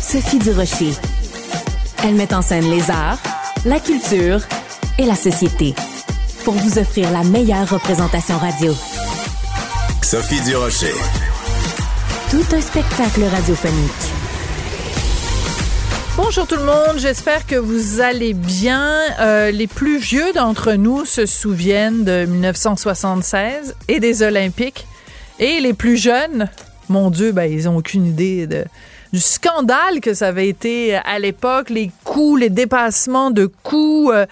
Sophie Durocher. Elle met en scène les arts, la culture et la société pour vous offrir la meilleure représentation radio. Sophie Durocher. Tout un spectacle radiophonique. Bonjour tout le monde, j'espère que vous allez bien. Euh, les plus vieux d'entre nous se souviennent de 1976 et des Olympiques. Et les plus jeunes, mon Dieu, ben, ils ont aucune idée du scandale que ça avait été à l'époque, les coûts, les dépassements de coûts, euh,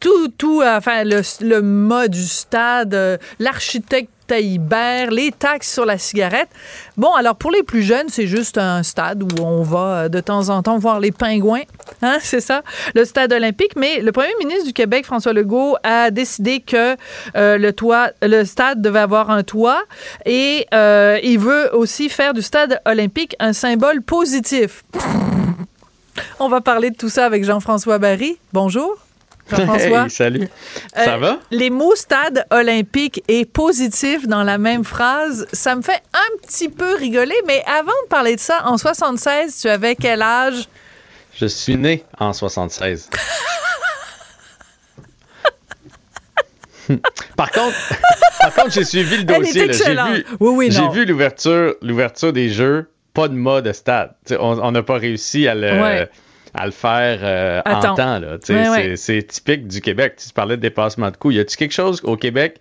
tout, tout, enfin, le, le mode du stade, euh, l'architecte Taillibert, les taxes sur la cigarette. Bon, alors pour les plus jeunes, c'est juste un stade où on va euh, de temps en temps voir les pingouins. Hein, c'est ça, le stade olympique. Mais le premier ministre du Québec, François Legault, a décidé que euh, le toit, le stade devait avoir un toit et euh, il veut aussi faire du stade olympique un symbole positif. On va parler de tout ça avec Jean-François Barry. Bonjour. Jean-François? Hey, salut. Ça Euh, va? Les mots stade olympique et positif dans la même phrase, ça me fait un petit peu rigoler, mais avant de parler de ça, en 76, tu avais quel âge? Je suis né en 76. par contre, par contre, j'ai suivi le Elle dossier. J'ai vu, Oui, vu l'ouverture, l'ouverture des jeux, pas de mode stade. T'sais, on on n'a pas réussi à le, Ouais. À le faire euh, en temps. Ouais, c'est, ouais. typique du Québec. Tu parlais de dépassement de coûts. Y a-t-il quelque chose au Québec,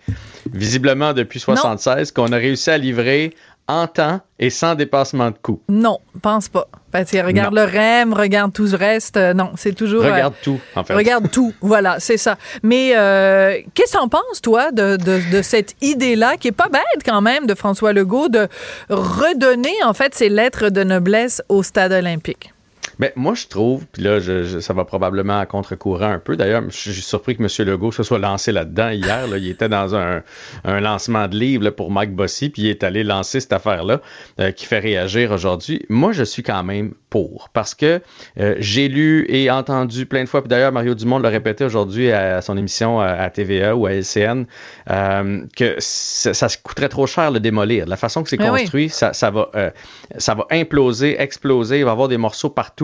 visiblement depuis 76, qu'on a réussi à livrer en temps et sans dépassement de coûts? Non, pense pas. Parce que regarde Non. le REM, regarde tout le reste. euh, non, c'est toujours. euh, Regarde tout, en fait. Regarde tout, voilà, c'est ça. Mais euh, qu'est-ce que t'en penses, toi, de, de, de cette idée-là, qui est pas bête quand même, de François Legault, de redonner, en fait, ses lettres de noblesse au stade olympique? Ben, moi, je trouve, puis là, je- je- ça va probablement à contre-courant un peu. D'ailleurs, je suis surpris que M. Legault se soit lancé là-dedans hier. là. Il était dans un, un lancement de livre là, pour Mike Bossy, puis il est allé lancer cette affaire-là euh, qui fait réagir aujourd'hui. Moi, je suis quand même pour, parce que euh, j'ai lu et entendu plein de fois, puis d'ailleurs, Mario Dumont l'a répété aujourd'hui à son émission à, à TVA ou à LCN, euh, que ça, ça coûterait trop cher le démolir. La façon que c'est oui. construit, ça, ça va, ça va imploser, exploser, il va y avoir des morceaux partout.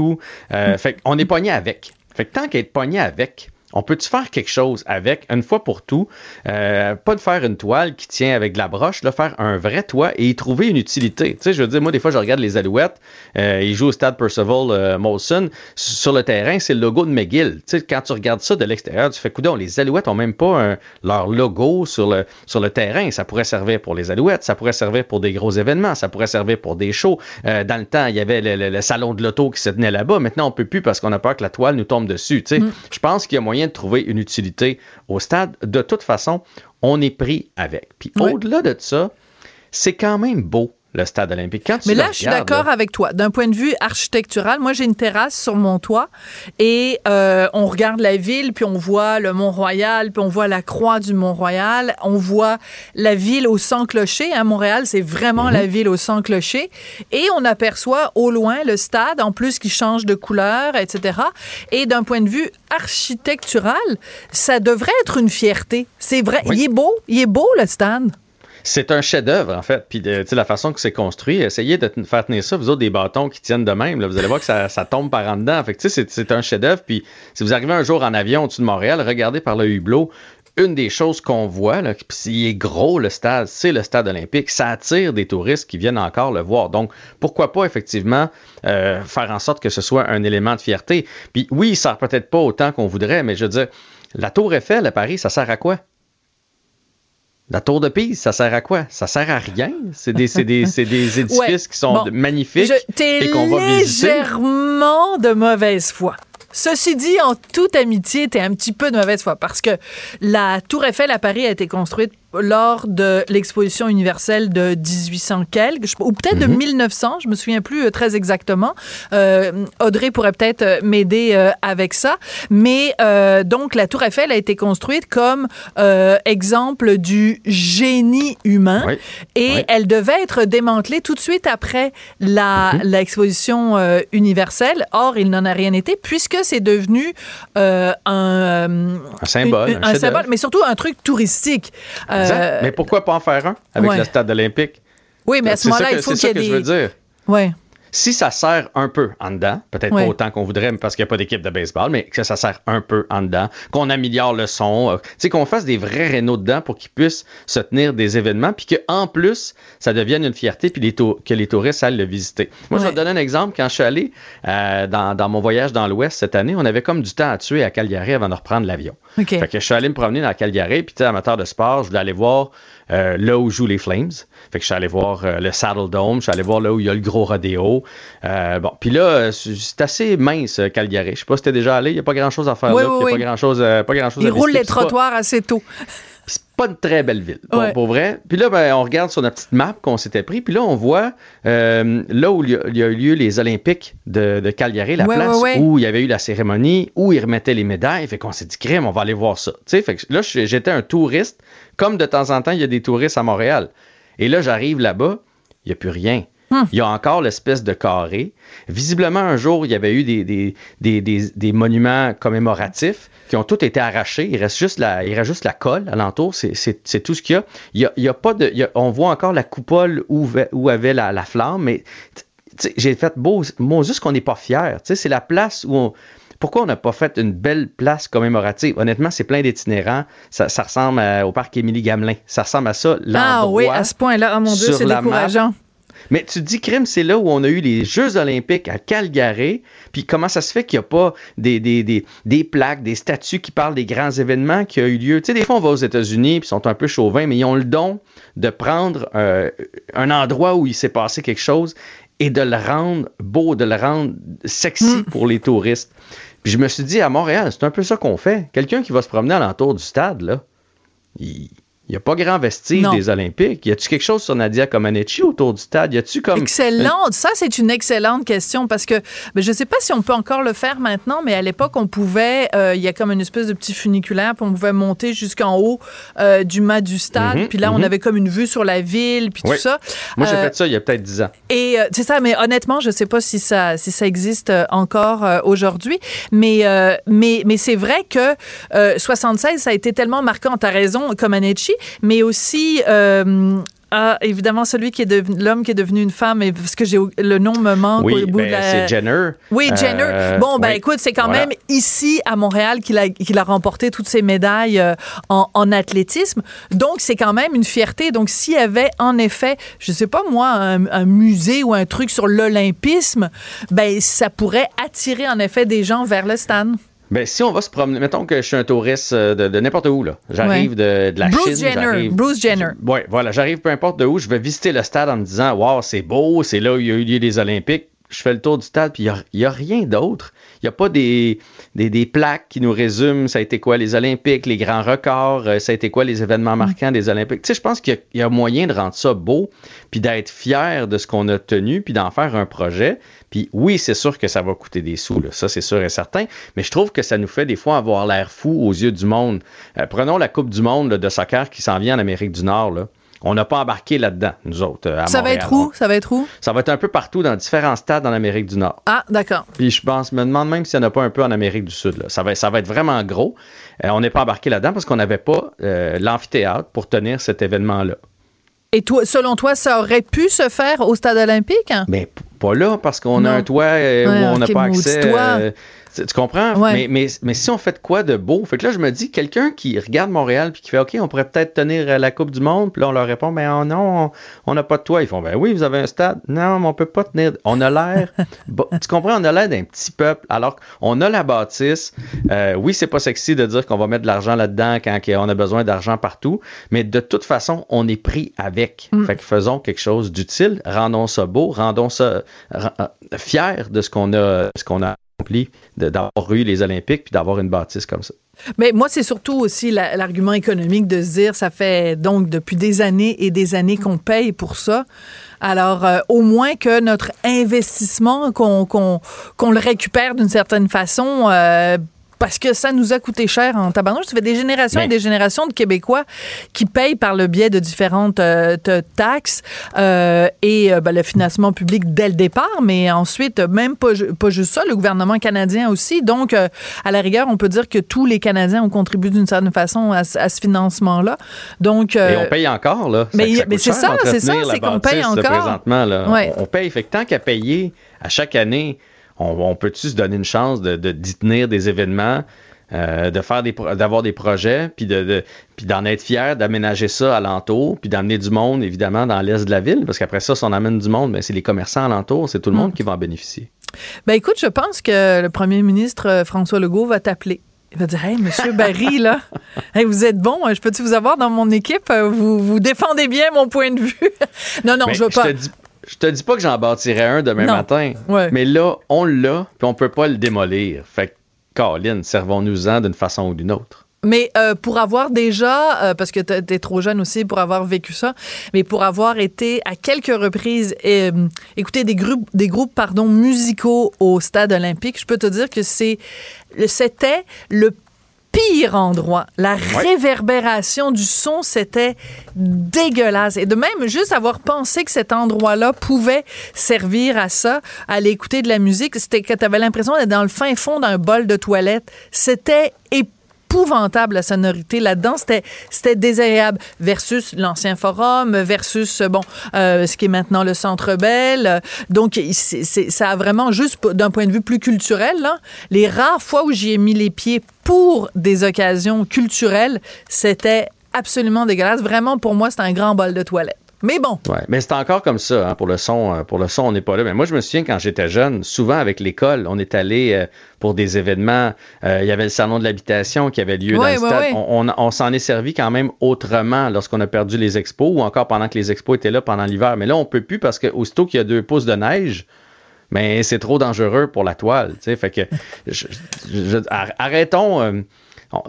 Euh, Fait qu'on est pogné avec. Fait que tant qu'à être pogné avec, on peut-tu faire quelque chose avec, une fois pour tout, euh, pas de faire une toile qui tient avec de la broche, là, faire un vrai toit et y trouver une utilité? Tu sais, je veux dire, moi, des fois, je regarde les Alouettes, euh, ils jouent au stade Percival euh, Molson, sur le terrain, c'est le logo de McGill. Tu sais, quand tu regardes ça de l'extérieur, tu fais, coudon, les Alouettes ont même pas un- leur logo sur le, sur le terrain. Ça pourrait servir pour les Alouettes, ça pourrait servir pour des gros événements, ça pourrait servir pour des shows. Euh, dans le temps, il y avait le, le- le salon de l'auto qui se tenait là-bas. Maintenant, on peut plus parce qu'on a peur que la toile nous tombe dessus. Tu sais, Je pense qu'il y a moyen de trouver une utilité au stade. De toute façon, on est pris avec. Puis au-delà de ça, c'est quand même beau le stade olympique. Quand Mais là, je suis d'accord avec toi. D'un point de vue architectural, moi, j'ai une terrasse sur mon toit et euh, on regarde la ville, puis on voit le Mont-Royal, puis on voit la croix du Mont-Royal, on voit la ville au sans-clocher. Hein, Montréal, c'est vraiment Mhm. la ville au sans-clocher. Et on aperçoit au loin le stade, en plus, qui change de couleur, etc. Et d'un point de vue architectural, ça devrait être une fierté. C'est vrai. Oui. Il est beau. Il est beau, le stade. C'est un chef-d'œuvre, en fait. Puis, euh, tu sais, la façon que c'est construit, essayez de faire tenir ça, vous autres, des bâtons qui tiennent de même. là. vous allez voir que ça, ça tombe par en dedans. Fait c'est- un chef-d'œuvre. Puis, si vous arrivez un jour en avion au-dessus de Montréal, regardez par le hublot. une des choses qu'on voit, là, puis il est gros le stade, c'est le stade olympique. Ça attire des touristes qui viennent encore le voir. Donc, pourquoi pas effectivement euh, faire en sorte que ce soit un élément de fierté. Puis oui, il sert peut-être pas autant qu'on voudrait, mais je veux dire, la Tour Eiffel à Paris, ça sert à quoi? La tour de Pise, ça sert à quoi? Ça sert à rien? C'est des, c'est des, des édifices Ouais. qui sont Bon. magnifiques Je- et qu'on va visiter. légèrement de mauvaise foi. Ceci dit, en toute amitié, t'es un petit peu de mauvaise foi parce que la Tour Eiffel à Paris a été construite lors de l'exposition universelle de 1800 quelques, je- ou peut-être de Mhm. 1900, je me souviens plus euh, très exactement. Euh, Audrey pourrait peut-être euh, m'aider euh, avec ça. Mais euh, donc, la Tour Eiffel a été construite comme exemple du génie humain Oui. et Oui. elle devait être démantelée tout de suite après Mhm. l'exposition universelle. Or, il n'en a rien été puisque c'est devenu un, Un symbole, une- un symbole, mais surtout un truc touristique. Euh, Exact. Mais pourquoi pas en faire un avec ouais. le stade olympique? oui, mais à ce C'est ça moment-là, il faut c'est qu'il y ça ait que je veux des. dire. Ouais. Si ça sert un peu en dedans, peut-être Ouais. pas autant qu'on voudrait parce qu'il n'y a pas d'équipe de baseball, mais que ça sert un peu en dedans, qu'on améliore le son, euh, tu sais, qu'on fasse des vrais rénaux dedans pour qu'ils puissent se tenir des événements, puis qu'en plus, ça devienne une fierté, puis les que les touristes aillent le visiter. Moi, je vais te donner un exemple. Quand je suis allé euh, dans, dans mon voyage dans l'Ouest cette année, on avait comme du temps à tuer à Calgary avant de reprendre l'avion. Fait que je suis allé me promener dans Calgary, puis amateur de sport, je voulais aller voir euh, là où jouent les Flames. Fait que je suis allé voir euh, le Saddle Dome, je suis allé voir là où il y a le gros rodéo. Euh, bon, puis là, c'est assez mince, euh, Calgary. Je sais pas si t'es déjà allé, il n'y a pas grand-chose à faire Oui, là, oui, il n'y a oui. pas grand-chose, pas grand-chose Ils à roulent les pas- trottoirs assez tôt. c'est pas une très belle ville, pour, vrai. Puis là, ben, on regarde sur notre petite map qu'on s'était pris, puis là, on voit euh, là où il y, a, il y a eu lieu les Olympiques de, de Calgary, la Ouais, place ouais, où il y avait eu la cérémonie, où ils remettaient les médailles. Fait qu'on s'est dit, crème, on va aller voir ça. Tu sais, fait que là, j'étais un touriste, comme de temps en temps, il y a des touristes à Montréal. Et là, j'arrive là-bas, il n'y a plus rien. Hmm. Il y a encore l'espèce de carré. Visiblement, un jour, il y avait eu des, des, des, des, des monuments commémoratifs qui ont tous été arrachés. Il reste juste la, il reste juste la colle alentour. C'est, tout ce qu'il y a. Il y a, il y a pas de, il y a- on voit encore la coupole où, va- où avait la, la flamme, mais j'ai fait beau, bon, juste qu'on n'est pas fier. C'est la place où on, pourquoi on n'a pas fait une belle place commémorative? Honnêtement, c'est plein d'itinérants. Ça, ça ressemble à- au parc Émilie-Gamelin. Ça ressemble à ça. Ah oui, à ce point-là. Oh mon Dieu, c'est map. décourageant. Mais tu te dis, crime, c'est là où on a eu les Jeux olympiques à Calgary. Puis comment ça se fait qu'il n'y a pas des, des, des, des plaques, des statues qui parlent des grands événements qui ont eu lieu? Tu sais, des fois, on va aux États-Unis, puis ils sont un peu chauvins, mais ils ont le don de prendre euh, un endroit où il s'est passé quelque chose et de le rendre beau, de le rendre sexy pour les touristes. Puis je me suis dit, à Montréal, c'est un peu ça qu'on fait. Quelqu'un qui va se promener alentour du stade, là, il n'y a pas grand vestige Non. des Olympiques. Y a-tu quelque chose sur Nadia Comaneci autour du stade? Y a-tu comme. Excellente. Ça, c'est une excellente question parce que ben, je ne sais pas si on peut encore le faire maintenant, mais à l'époque, on pouvait, euh, il y a comme une espèce de petit funiculaire, puis on pouvait monter jusqu'en haut euh, du mât du stade. Mhm, puis là, on mhm. avait comme une vue sur la ville, puis Oui. tout ça. Moi, j'ai Euh, fait ça il y a peut-être 10 ans. Et c'est ça, mais honnêtement, je sais pas si ça, si ça existe encore aujourd'hui. Mais, mais, mais c'est vrai que euh, 76, ça a été tellement marquant. T'as raison, Comaneci, mais aussi. euh, ah, évidemment, celui qui est devenu l'homme qui est devenu une femme, et parce que j'ai le nom me manque Oui, au bout de ben, la- c'est Jenner. oui, Jenner. Euh, bon, ben oui. écoute, c'est quand Voilà. même ici à Montréal qu'il a, qu'il a remporté toutes ses médailles euh, en, en athlétisme. Donc, c'est quand même une fierté. Donc, s'il y avait en effet, je sais pas moi, un, un musée ou un truc sur l'olympisme, ben ça pourrait attirer en effet des gens vers le stade. Ben, si on va se promener, mettons que je suis un touriste euh, de, de n'importe où, là. J'arrive de, de la Bruce Chine. Jenner. Bruce Jenner. Oui, voilà, j'arrive peu importe de où, je vais visiter le stade en me disant, wow, c'est beau, c'est là où il y a eu lieu les Olympiques. Je fais le tour du stade, puis il n'y a, rien d'autre. Il n'y a pas des, des, des plaques qui nous résument ça a été quoi les Olympiques, les grands records, euh, ça a été quoi les événements marquants des Olympiques. Tu sais, je pense qu'il y a- il y, a moyen de rendre ça beau, puis d'être fier de ce qu'on a tenu, puis d'en faire un projet. Puis oui, c'est sûr que ça va coûter des sous, là. ça c'est sûr et certain, mais je trouve que ça nous fait des fois avoir l'air fou aux yeux du monde. Euh, prenons la Coupe du monde là, de soccer qui s'en vient en Amérique du Nord. Là. On n'a pas embarqué là-dedans, nous autres. euh, à Ça va être où? Ça va être où? Ça va être un peu partout dans différents stades en Amérique du Nord. Ah, d'accord. Puis je pense, me demande même s'il n'y en a pas un peu en Amérique du Sud. Là. Ça, va, ça va être vraiment gros. Euh, on n'est pas embarqué là-dedans parce qu'on n'avait pas euh, l'amphithéâtre pour tenir cet événement-là. Et toi, selon toi, ça aurait pu se faire au stade olympique? hein? Mais p- pas là parce qu'on a un toit euh, Ouais, où on n'a pas accès. Tu tu comprends? Ouais. Mais, mais, mais si on fait de quoi de beau? Fait que là, je me dis, quelqu'un qui regarde Montréal puis qui fait OK, on pourrait peut-être tenir la Coupe du Monde, puis là, on leur répond, ben oh non, on- n'a pas de toit. Ils font, ben oui, vous avez un stade. Non, mais on peut pas tenir. On a l'air. Bon, tu comprends? On a l'air d'un petit peuple, alors qu'on a la bâtisse. Euh, oui, c'est pas sexy de dire qu'on va mettre de l'argent là-dedans quand on a besoin d'argent partout, mais de toute façon, on est pris avec. Mm. Fait que faisons quelque chose d'utile, rendons ça beau, rendons ça euh, fier de ce qu'on a, ce qu'on a accompli, d'avoir eu les Olympiques puis d'avoir une bâtisse comme ça. Mais moi, c'est surtout aussi la- l'argument économique de se dire, ça fait donc depuis des années et des années qu'on paye pour ça. Alors, euh, au moins que notre investissement, qu'on le récupère d'une certaine façon. euh, parce que ça nous a coûté cher en tabarnouche. Ça fait des générations Mais- et des générations de Québécois qui payent par le biais de différentes euh, taxes euh, et euh, ben, le financement public dès le départ, mais ensuite, même pas, ju- pas juste ça, le gouvernement canadien aussi. Donc, à la rigueur, on peut dire que tous les Canadiens ont contribué d'une certaine façon à, ce- à ce financement-là. Donc, Et on paye encore, là. mais- coûte mais c'est ça, c'est ça, c'est qu'on paye encore. Présentement, là. Ouais. On, on paye. Fait que tant qu'à payer à chaque année, on, on peut-tu se donner une chance de, de- d'y tenir des événements, euh, de faire des d'avoir des projets, puis de, de- puis d'en être fier, d'aménager ça alentour, puis d'amener du monde, évidemment, dans l'est de la ville, parce qu'après ça, si on amène du monde, ben, c'est les commerçants alentour, c'est tout le Mm. monde qui va en bénéficier. ben écoute, je pense que le premier ministre euh, François Legault va t'appeler. Il va dire Hey, monsieur Barry, là, hey, vous êtes bon, hein, je peux-tu vous avoir dans mon équipe? Euh, Vous, vous défendez bien mon point de vue. non, non, Mais je veux pas. te dis, je te dis pas que j'en bâtirai un demain Non. matin, Ouais. mais là, on l'a, puis on peut pas le démolir. Fait que, Colin, servons-nous-en d'une façon ou d'une autre. Mais euh, pour avoir déjà, euh, parce que t'es t'es trop jeune aussi pour avoir vécu ça, mais pour avoir été à quelques reprises euh, écouter des groupes, des groupes pardon musicaux au stade olympique, je peux te dire que c'est, c'était le pire endroit. La réverbération du son, c'était dégueulasse. Et de même, juste avoir pensé que cet endroit-là pouvait servir à ça, à aller écouter de la musique, c'était que tu avais l'impression d'être dans le fin fond d'un bol de toilette. C'était épouvantable la sonorité là-dedans. C'était c'était désagréable versus l'ancien forum versus bon euh, ce qui est maintenant le centre Bell. Donc c'est- c'est- ça a vraiment juste d'un point de vue plus culturel là, les rares fois où j'y ai mis les pieds pour des occasions culturelles c'était absolument dégueulasse. Vraiment pour moi c'était un grand bol de toilette mais bon Ouais, mais c'est encore comme ça hein, pour le son. euh, Pour le son, on n'est pas là. Mais moi, je me souviens quand j'étais jeune, souvent avec l'école, on est allé euh, pour des événements. euh, Il y avait le salon de l'habitation qui avait lieu Ouais, dans le ouais, stade. On, on- on s'en est servi quand même autrement lorsqu'on a perdu les expos ou encore pendant que les expos étaient là pendant l'hiver. Mais là, on peut plus parce que aussitôt qu'il y a deux pouces de neige. Mais c'est trop dangereux pour la toile, tu sais. Fait que je- je- ar- arrêtons. euh, on-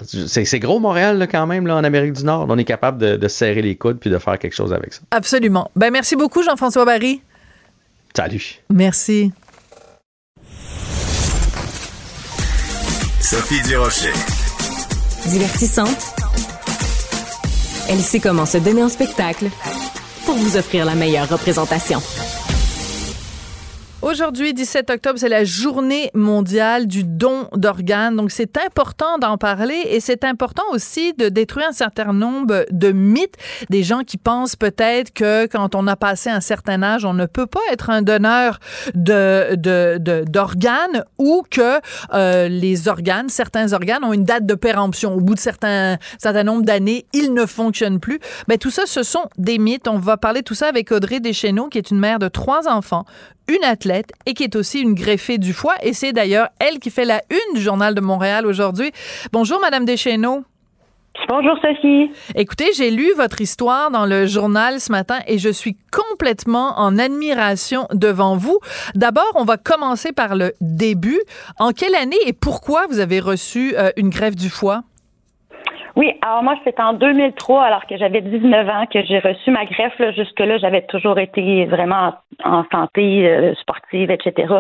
c'est gros Montréal là, quand même là en Amérique du Nord. On est capable de, de serrer les coudes puis de faire quelque chose avec ça. absolument ben merci beaucoup Jean-François Barry Salut. merci Sophie Durocher. Divertissante. Elle sait comment se donner en spectacle pour vous offrir la meilleure représentation. Aujourd'hui, 17 octobre, c'est la journée mondiale du don d'organes. Donc, c'est important d'en parler et c'est important aussi de détruire un certain nombre de mythes. Des gens qui pensent peut-être que quand on a passé un certain âge, on ne peut pas être un donneur de, de, de- d'organes ou que euh, les organes, certains organes ont une date de péremption. Au bout de certains, certain nombre d'années, ils ne fonctionnent plus. Ben, tout ça, ce sont des mythes. On va parler de tout ça avec Audrey Deschenaux, qui est une mère de trois enfants, une athlète et qui est aussi une greffée du foie. Et c'est d'ailleurs elle qui fait la une du Journal de Montréal aujourd'hui. Bonjour, Madame Deschenaux. Bonjour Sophie. Écoutez, j'ai lu votre histoire dans le journal ce matin et je suis complètement en admiration devant vous. D'abord, on va commencer par le début. En quelle année et pourquoi vous avez reçu euh, une greffe du foie? Oui, alors moi, c'était en 2003, alors que j'avais 19 ans, que j'ai reçu ma greffe. Là. Jusque-là, j'avais toujours été vraiment en santé euh, sportive, etc.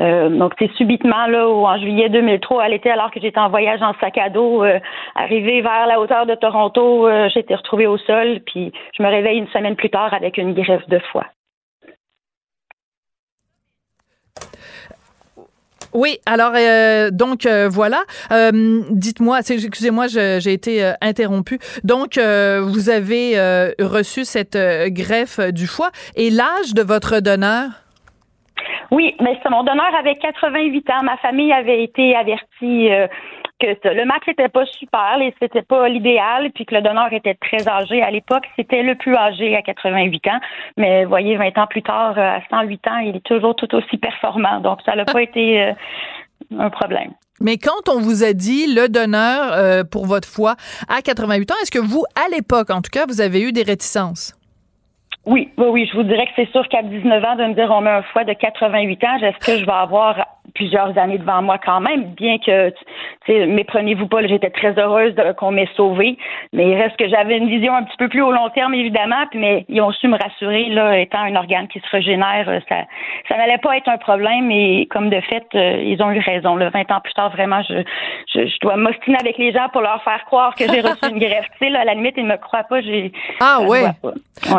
Euh, donc, c'est subitement, là, où en juillet 2003, à l'été, alors que j'étais en voyage en sac à dos, euh, arrivé vers la hauteur de Toronto, euh, été retrouvée au sol, puis je me réveille une semaine plus tard avec une greffe de foie. Oui, alors euh, donc euh, voilà. Euh, Dites-moi, excusez-moi, j'ai été interrompue. Donc vous avez reçu cette greffe du foie et l'âge de votre donneur? Oui, mais c'est mon donneur avait 88 ans. Ma famille avait été avertie que le match n'était pas super, et c'était pas l'idéal, puis que le donneur était très âgé à l'époque. C'était le plus âgé à 88 ans, mais voyez, 20 ans plus tard, euh, à 108 ans, il est toujours tout aussi performant. Donc, ça n'a pas été euh, un problème. Mais quand on vous a dit le donneur euh, pour votre foie à 88 ans, est-ce que vous, à l'époque, en tout cas, vous avez eu des réticences? Oui, oui, oui, je vous dirais que c'est sûr qu'à 19 ans, de me dire on met un foie de 88 ans, est-ce que je vais avoir plusieurs années devant moi quand même, bien que, tu sais, méprenez-vous pas, j'étais très heureuse qu'on m'ait sauvée, mais il reste que j'avais une vision un petit peu plus au long terme, évidemment, puis, mais ils ont su me rassurer, là, étant un organe qui se régénère, euh, ça, ça n'allait pas être un problème, et comme de fait, euh, ils ont eu raison, là, 20 ans plus tard, vraiment, je, je, je dois m'ostiner avec les gens pour leur faire croire que j'ai reçu une greffe, tu sais, là, à la limite, ils me croient pas, j'ai... Ah ouais.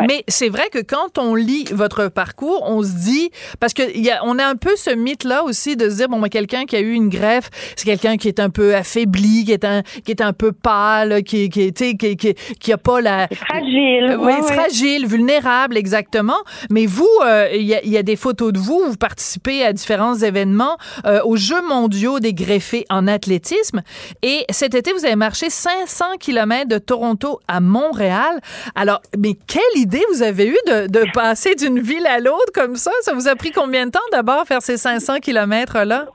Mais c'est vrai que quand on lit votre parcours, on se dit, parce que y a, on a un peu ce mythe-là aussi de se dire bon, mais quelqu'un qui a eu une greffe, c'est quelqu'un qui est un peu affaibli, qui est un qui est un peu pâle, qui qui qui, qui, qui a pas la fragile, oui, fragile, vulnérable, exactement. Mais vous, euh, il y, a, y, a, des photos de vous, vous participez à différents événements euh, aux Jeux mondiaux des greffés en athlétisme, et cet été vous avez marché 500 km de Toronto à Montréal. Alors, mais quelle idée vous avez eue de, de passer d'une ville à l'autre comme ça? Ça vous a pris combien de temps d'abord faire ces 500 km là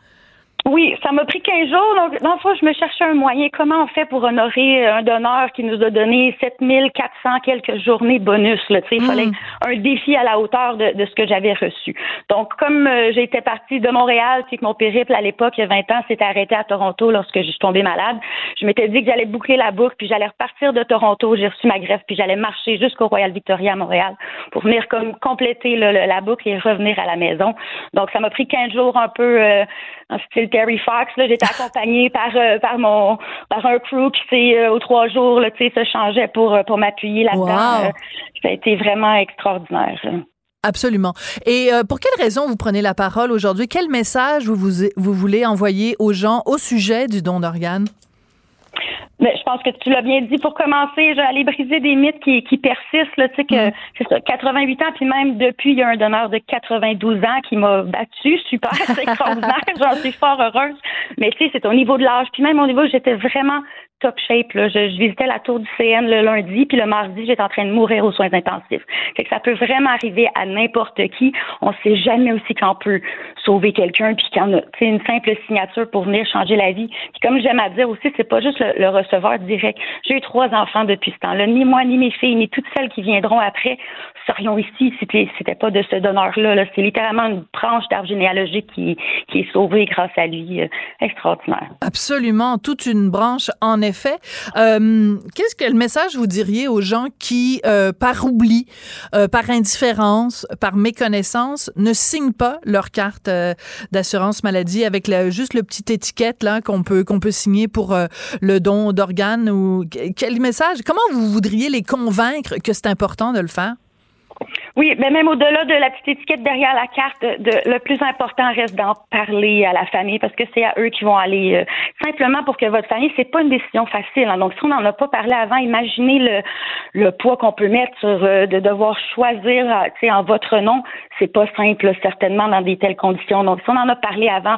oui, ça m'a pris 15 jours. Donc, dans le fond, je me cherchais un moyen. Comment on fait pour honorer un donneur qui nous a donné 7400 quelques journées bonus? Là, il fallait mm. un défi à la hauteur de, ce que j'avais reçu. Donc, comme euh, j'étais partie de Montréal, puis que mon périple à l'époque, il y a 20 ans, s'était arrêté à Toronto lorsque je suis tombée malade, je m'étais dit que j'allais boucler la boucle, puis j'allais repartir de Toronto. J'ai reçu ma greffe, puis j'allais marcher jusqu'au Royal Victoria à Montréal pour venir comme compléter la boucle et revenir à la maison. Donc, ça m'a pris 15 jours un peu euh, en style Terry Fox. Là, j'étais accompagnée par euh, par mon par un crew qui s'est euh, aux trois jours là, tu sais, se changeait pour euh, pour m'appuyer là-dedans. ça a été vraiment extraordinaire. Absolument. Et pour quelle raison vous prenez la parole aujourd'hui? Quel message vous, vous vous voulez envoyer aux gens au sujet du don d'organes? Mais je pense que tu l'as bien dit. Pour commencer, je vais aller briser des mythes qui, qui persistent. Là, tu sais que mm. c'est ça, 88 ans, puis même depuis, il y a un donneur de 92 ans qui m'a battu. Super, c'est extraordinaire. J'en suis fort heureuse. Mais tu sais, c'est au niveau de l'âge. Puis même au niveau, j'étais vraiment top shape. Là. Je, visitais la tour du CN le lundi, puis le mardi, j'étais en train de mourir aux soins intensifs. Fait que ça peut vraiment arriver à n'importe qui. On sait jamais aussi qu'on peut sauver quelqu'un, puis qu'on a une simple signature pour venir changer la vie. Puis comme j'aime à dire aussi, c'est pas juste le, receveur direct. J'ai eu trois enfants depuis ce temps-là. Ni moi, ni mes filles, ni toutes celles qui viendront après serions ici si c'était pas de ce donneur-là. c'est littéralement une branche d'arbre généalogique qui, qui est sauvée grâce à lui. Euh, extraordinaire. Absolument, toute une branche en effet. Euh, qu'est-ce que le message vous diriez aux gens qui, euh, par oubli, euh, par indifférence, par méconnaissance, ne signent pas leur carte d'assurance maladie avec juste le petit étiquette là qu'on peut qu'on peut signer pour le don d'organes ou quel message Comment vous voudriez les convaincre que c'est important de le faire? Oui, mais même au-delà de la petite étiquette derrière la carte, de, le plus important reste d'en parler à la famille parce que c'est à eux qui vont aller euh, simplement pour que votre famille, c'est pas une décision facile. Hein. Donc, si on n'en a pas parlé avant, imaginez le, le poids qu'on peut mettre sur euh, de devoir choisir, euh, en votre nom. C'est pas simple, certainement, dans des telles conditions. Donc, si on en a parlé avant,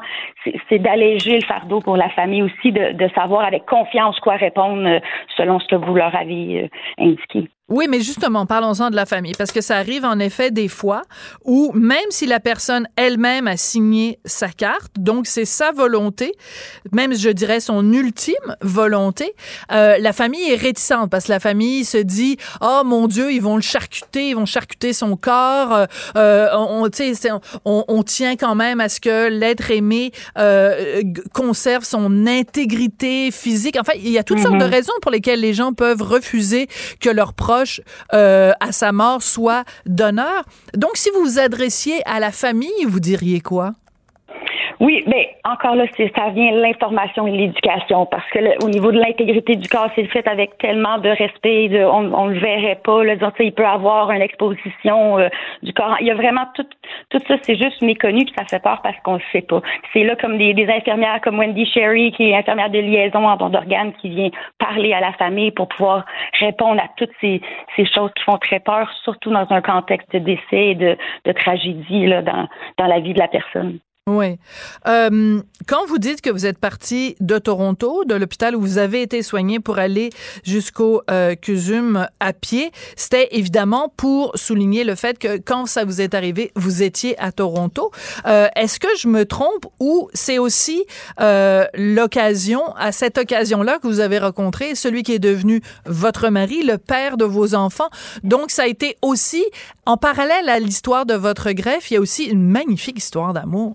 c'est d'alléger le fardeau pour la famille aussi, de, de savoir avec confiance quoi répondre selon ce que vous leur avez indiqué. Oui, mais justement, parlons-en de la famille, parce que ça arrive en effet des fois où même si la personne elle-même a signé sa carte, donc c'est sa volonté, même je dirais son ultime volonté, euh, la famille est réticente parce que la famille se dit oh mon Dieu ils vont le charcuter, ils vont charcuter son corps, euh, euh on, on, on, tient quand même à ce que l'être aimé euh, conserve son intégrité physique. Enfin, il y a toutes sortes de mm-hmm. raisons pour lesquelles les gens peuvent refuser que leur euh, à sa mort soit donneur. Donc, si vous vous adressiez à la famille, vous diriez quoi? Oui, mais encore là, ça vient l'information et l'éducation parce que au niveau de l'intégrité du corps, c'est fait avec tellement de respect, de, on, on le verrait pas. Là, il peut avoir une exposition euh, du corps. Il y a vraiment tout, tout ça, c'est juste méconnu puis ça fait peur parce qu'on le sait pas. C'est là comme des, des, infirmières comme Wendy Sherry, qui est infirmière de liaison en don d'organes, qui vient parler à la famille pour pouvoir répondre à toutes ces, ces choses qui font très peur, surtout dans un contexte de décès et de, de tragédie là, dans, dans la vie de la personne. Oui. Euh, quand vous dites que vous êtes parti de Toronto, de l'hôpital où vous avez été soigné pour aller jusqu'au euh, CUSUM à pied, c'était évidemment pour souligner le fait que quand ça vous est arrivé, vous étiez à Toronto. Euh, Est-ce que je me trompe ou c'est aussi euh, l'occasion, à cette occasion-là que vous avez rencontré celui qui est devenu votre mari, le père de vos enfants? Donc ça a été aussi, en parallèle à l'histoire de votre greffe, il y a aussi une magnifique histoire d'amour.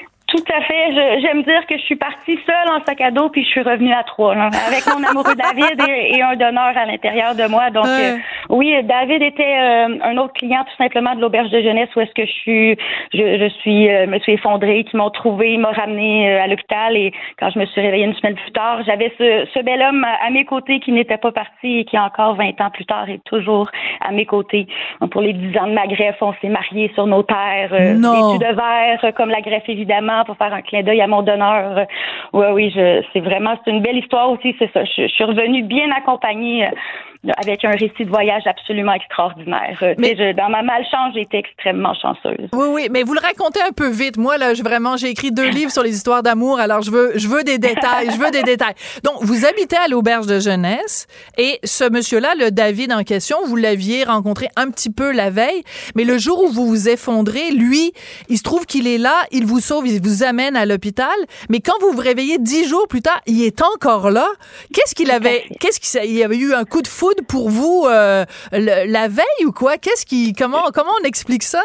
Tout à fait. J'aime dire que je suis partie seule en sac à dos puis je suis revenue à trois, là, avec mon amoureux David et, et, un donneur à l'intérieur de moi. Donc euh, oui, David était euh, un autre client tout simplement de l'auberge de jeunesse où est-ce que je suis, je, je suis, euh, me suis effondrée, qui m'ont trouvé, m'a ramené à l'hôpital et quand je me suis réveillée une semaine plus tard, j'avais ce, ce bel homme à, mes côtés qui n'était pas parti et qui encore 20 ans plus tard est toujours à mes côtés. Donc, pour les 10 ans de ma greffe, on s'est mariés sur nos terres, euh, de verre comme la greffe évidemment pour faire un clin d'œil à mon donneur. Oui, oui, c'est vraiment, c'est une belle histoire aussi, c'est ça. Je, je, suis revenue bien accompagnée avec un récit de voyage absolument extraordinaire. Euh, mais je, dans ma malchance, j'ai été extrêmement chanceuse. Oui, oui, mais vous le racontez un peu vite. Moi, là, je, vraiment, j'ai écrit deux livres sur les histoires d'amour, alors je veux, je veux des détails, je veux des détails. Donc, vous habitez à l'auberge de jeunesse et ce monsieur-là, le David en question, vous l'aviez rencontré un petit peu la veille, mais le jour où vous vous effondrez, lui, il se trouve qu'il est là, il vous sauve, il vous amène à l'hôpital, mais quand vous vous réveillez dix jours plus tard, il est encore là. Qu'est-ce qu'il avait, qu'est-ce qu'il y avait eu un coup de foudre pour vous euh, la veille ou quoi? Qu'est-ce qui, comment, comment on explique ça,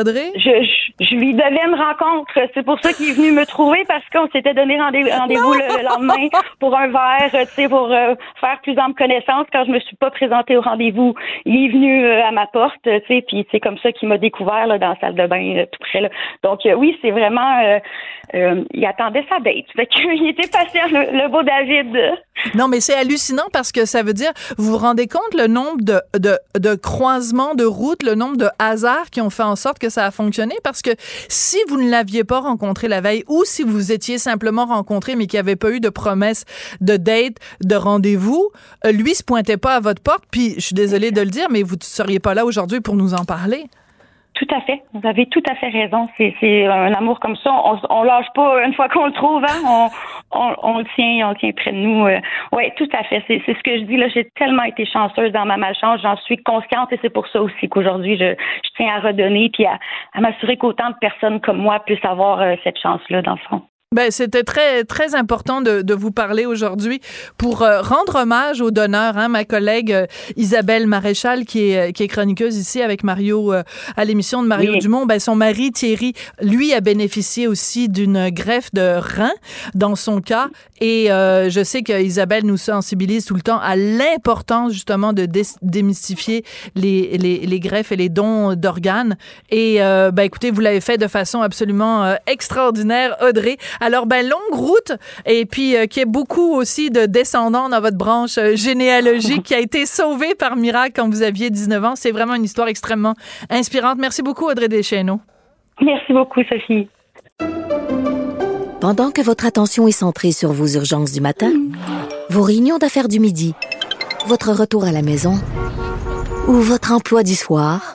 Audrey? Je, je, je lui devais une rencontre. C'est pour ça qu'il est venu me trouver parce qu'on s'était donné rendez-vous le lendemain pour un verre, tu sais, pour euh, faire plus ample connaissance. Quand je me suis pas présentée au rendez-vous, il est venu euh, à ma porte, tu sais, puis c'est comme ça qu'il m'a découvert là, dans la salle de bain tout près là. Donc oui, c'est vraiment, il attendait sa date. Fait qu'il était patient, le, le beau David. Non, mais c'est hallucinant parce que ça veut dire, vous vous rendez compte le nombre de, de, de, croisements de routes, le nombre de hasards qui ont fait en sorte que ça a fonctionné? Parce que si vous ne l'aviez pas rencontré la veille ou si vous étiez simplement rencontré mais qu'il n'y avait pas eu de promesse de date, de rendez-vous, euh, lui se pointait pas à votre porte. Puis, je suis désolée de le dire, mais vous ne seriez pas là aujourd'hui pour nous en parler. Tout à fait. Vous avez tout à fait raison. C'est un amour comme ça. On, on lâche pas une fois qu'on le trouve. Hein? On, on, on, le tient, on le tient près de nous. Euh, oui, tout à fait. C'est ce que je dis là. J'ai tellement été chanceuse dans ma malchance. J'en suis consciente et c'est pour ça aussi qu'aujourd'hui je, je, tiens à redonner puis à, à m'assurer qu'autant de personnes comme moi puissent avoir euh, cette chance là dans le fond. Ben, c'était très très important de, de vous parler aujourd'hui pour euh, rendre hommage aux donneurs. Hein, ma collègue euh, Isabelle Maréchal, qui est qui est chroniqueuse ici avec Mario euh, à l'émission de Mario oui. Dumont, ben son mari Thierry, lui a bénéficié aussi d'une greffe de rein dans son cas. Et je sais que Isabelle nous sensibilise tout le temps à l'importance justement de dé démystifier les, les, les greffes et les dons d'organes. Et ben écoutez, vous l'avez fait de façon absolument extraordinaire, Audrey. Alors, ben, longue route et puis euh, qui est beaucoup aussi de descendants dans votre branche euh, généalogique qui a été sauvée par miracle quand vous aviez 19 ans. C'est vraiment une histoire extrêmement inspirante. Merci beaucoup, Audrey Deschenaux. Merci beaucoup, Sophie. Pendant que votre attention est centrée sur vos urgences du matin, vos réunions d'affaires du midi, votre retour à la maison ou votre emploi du soir,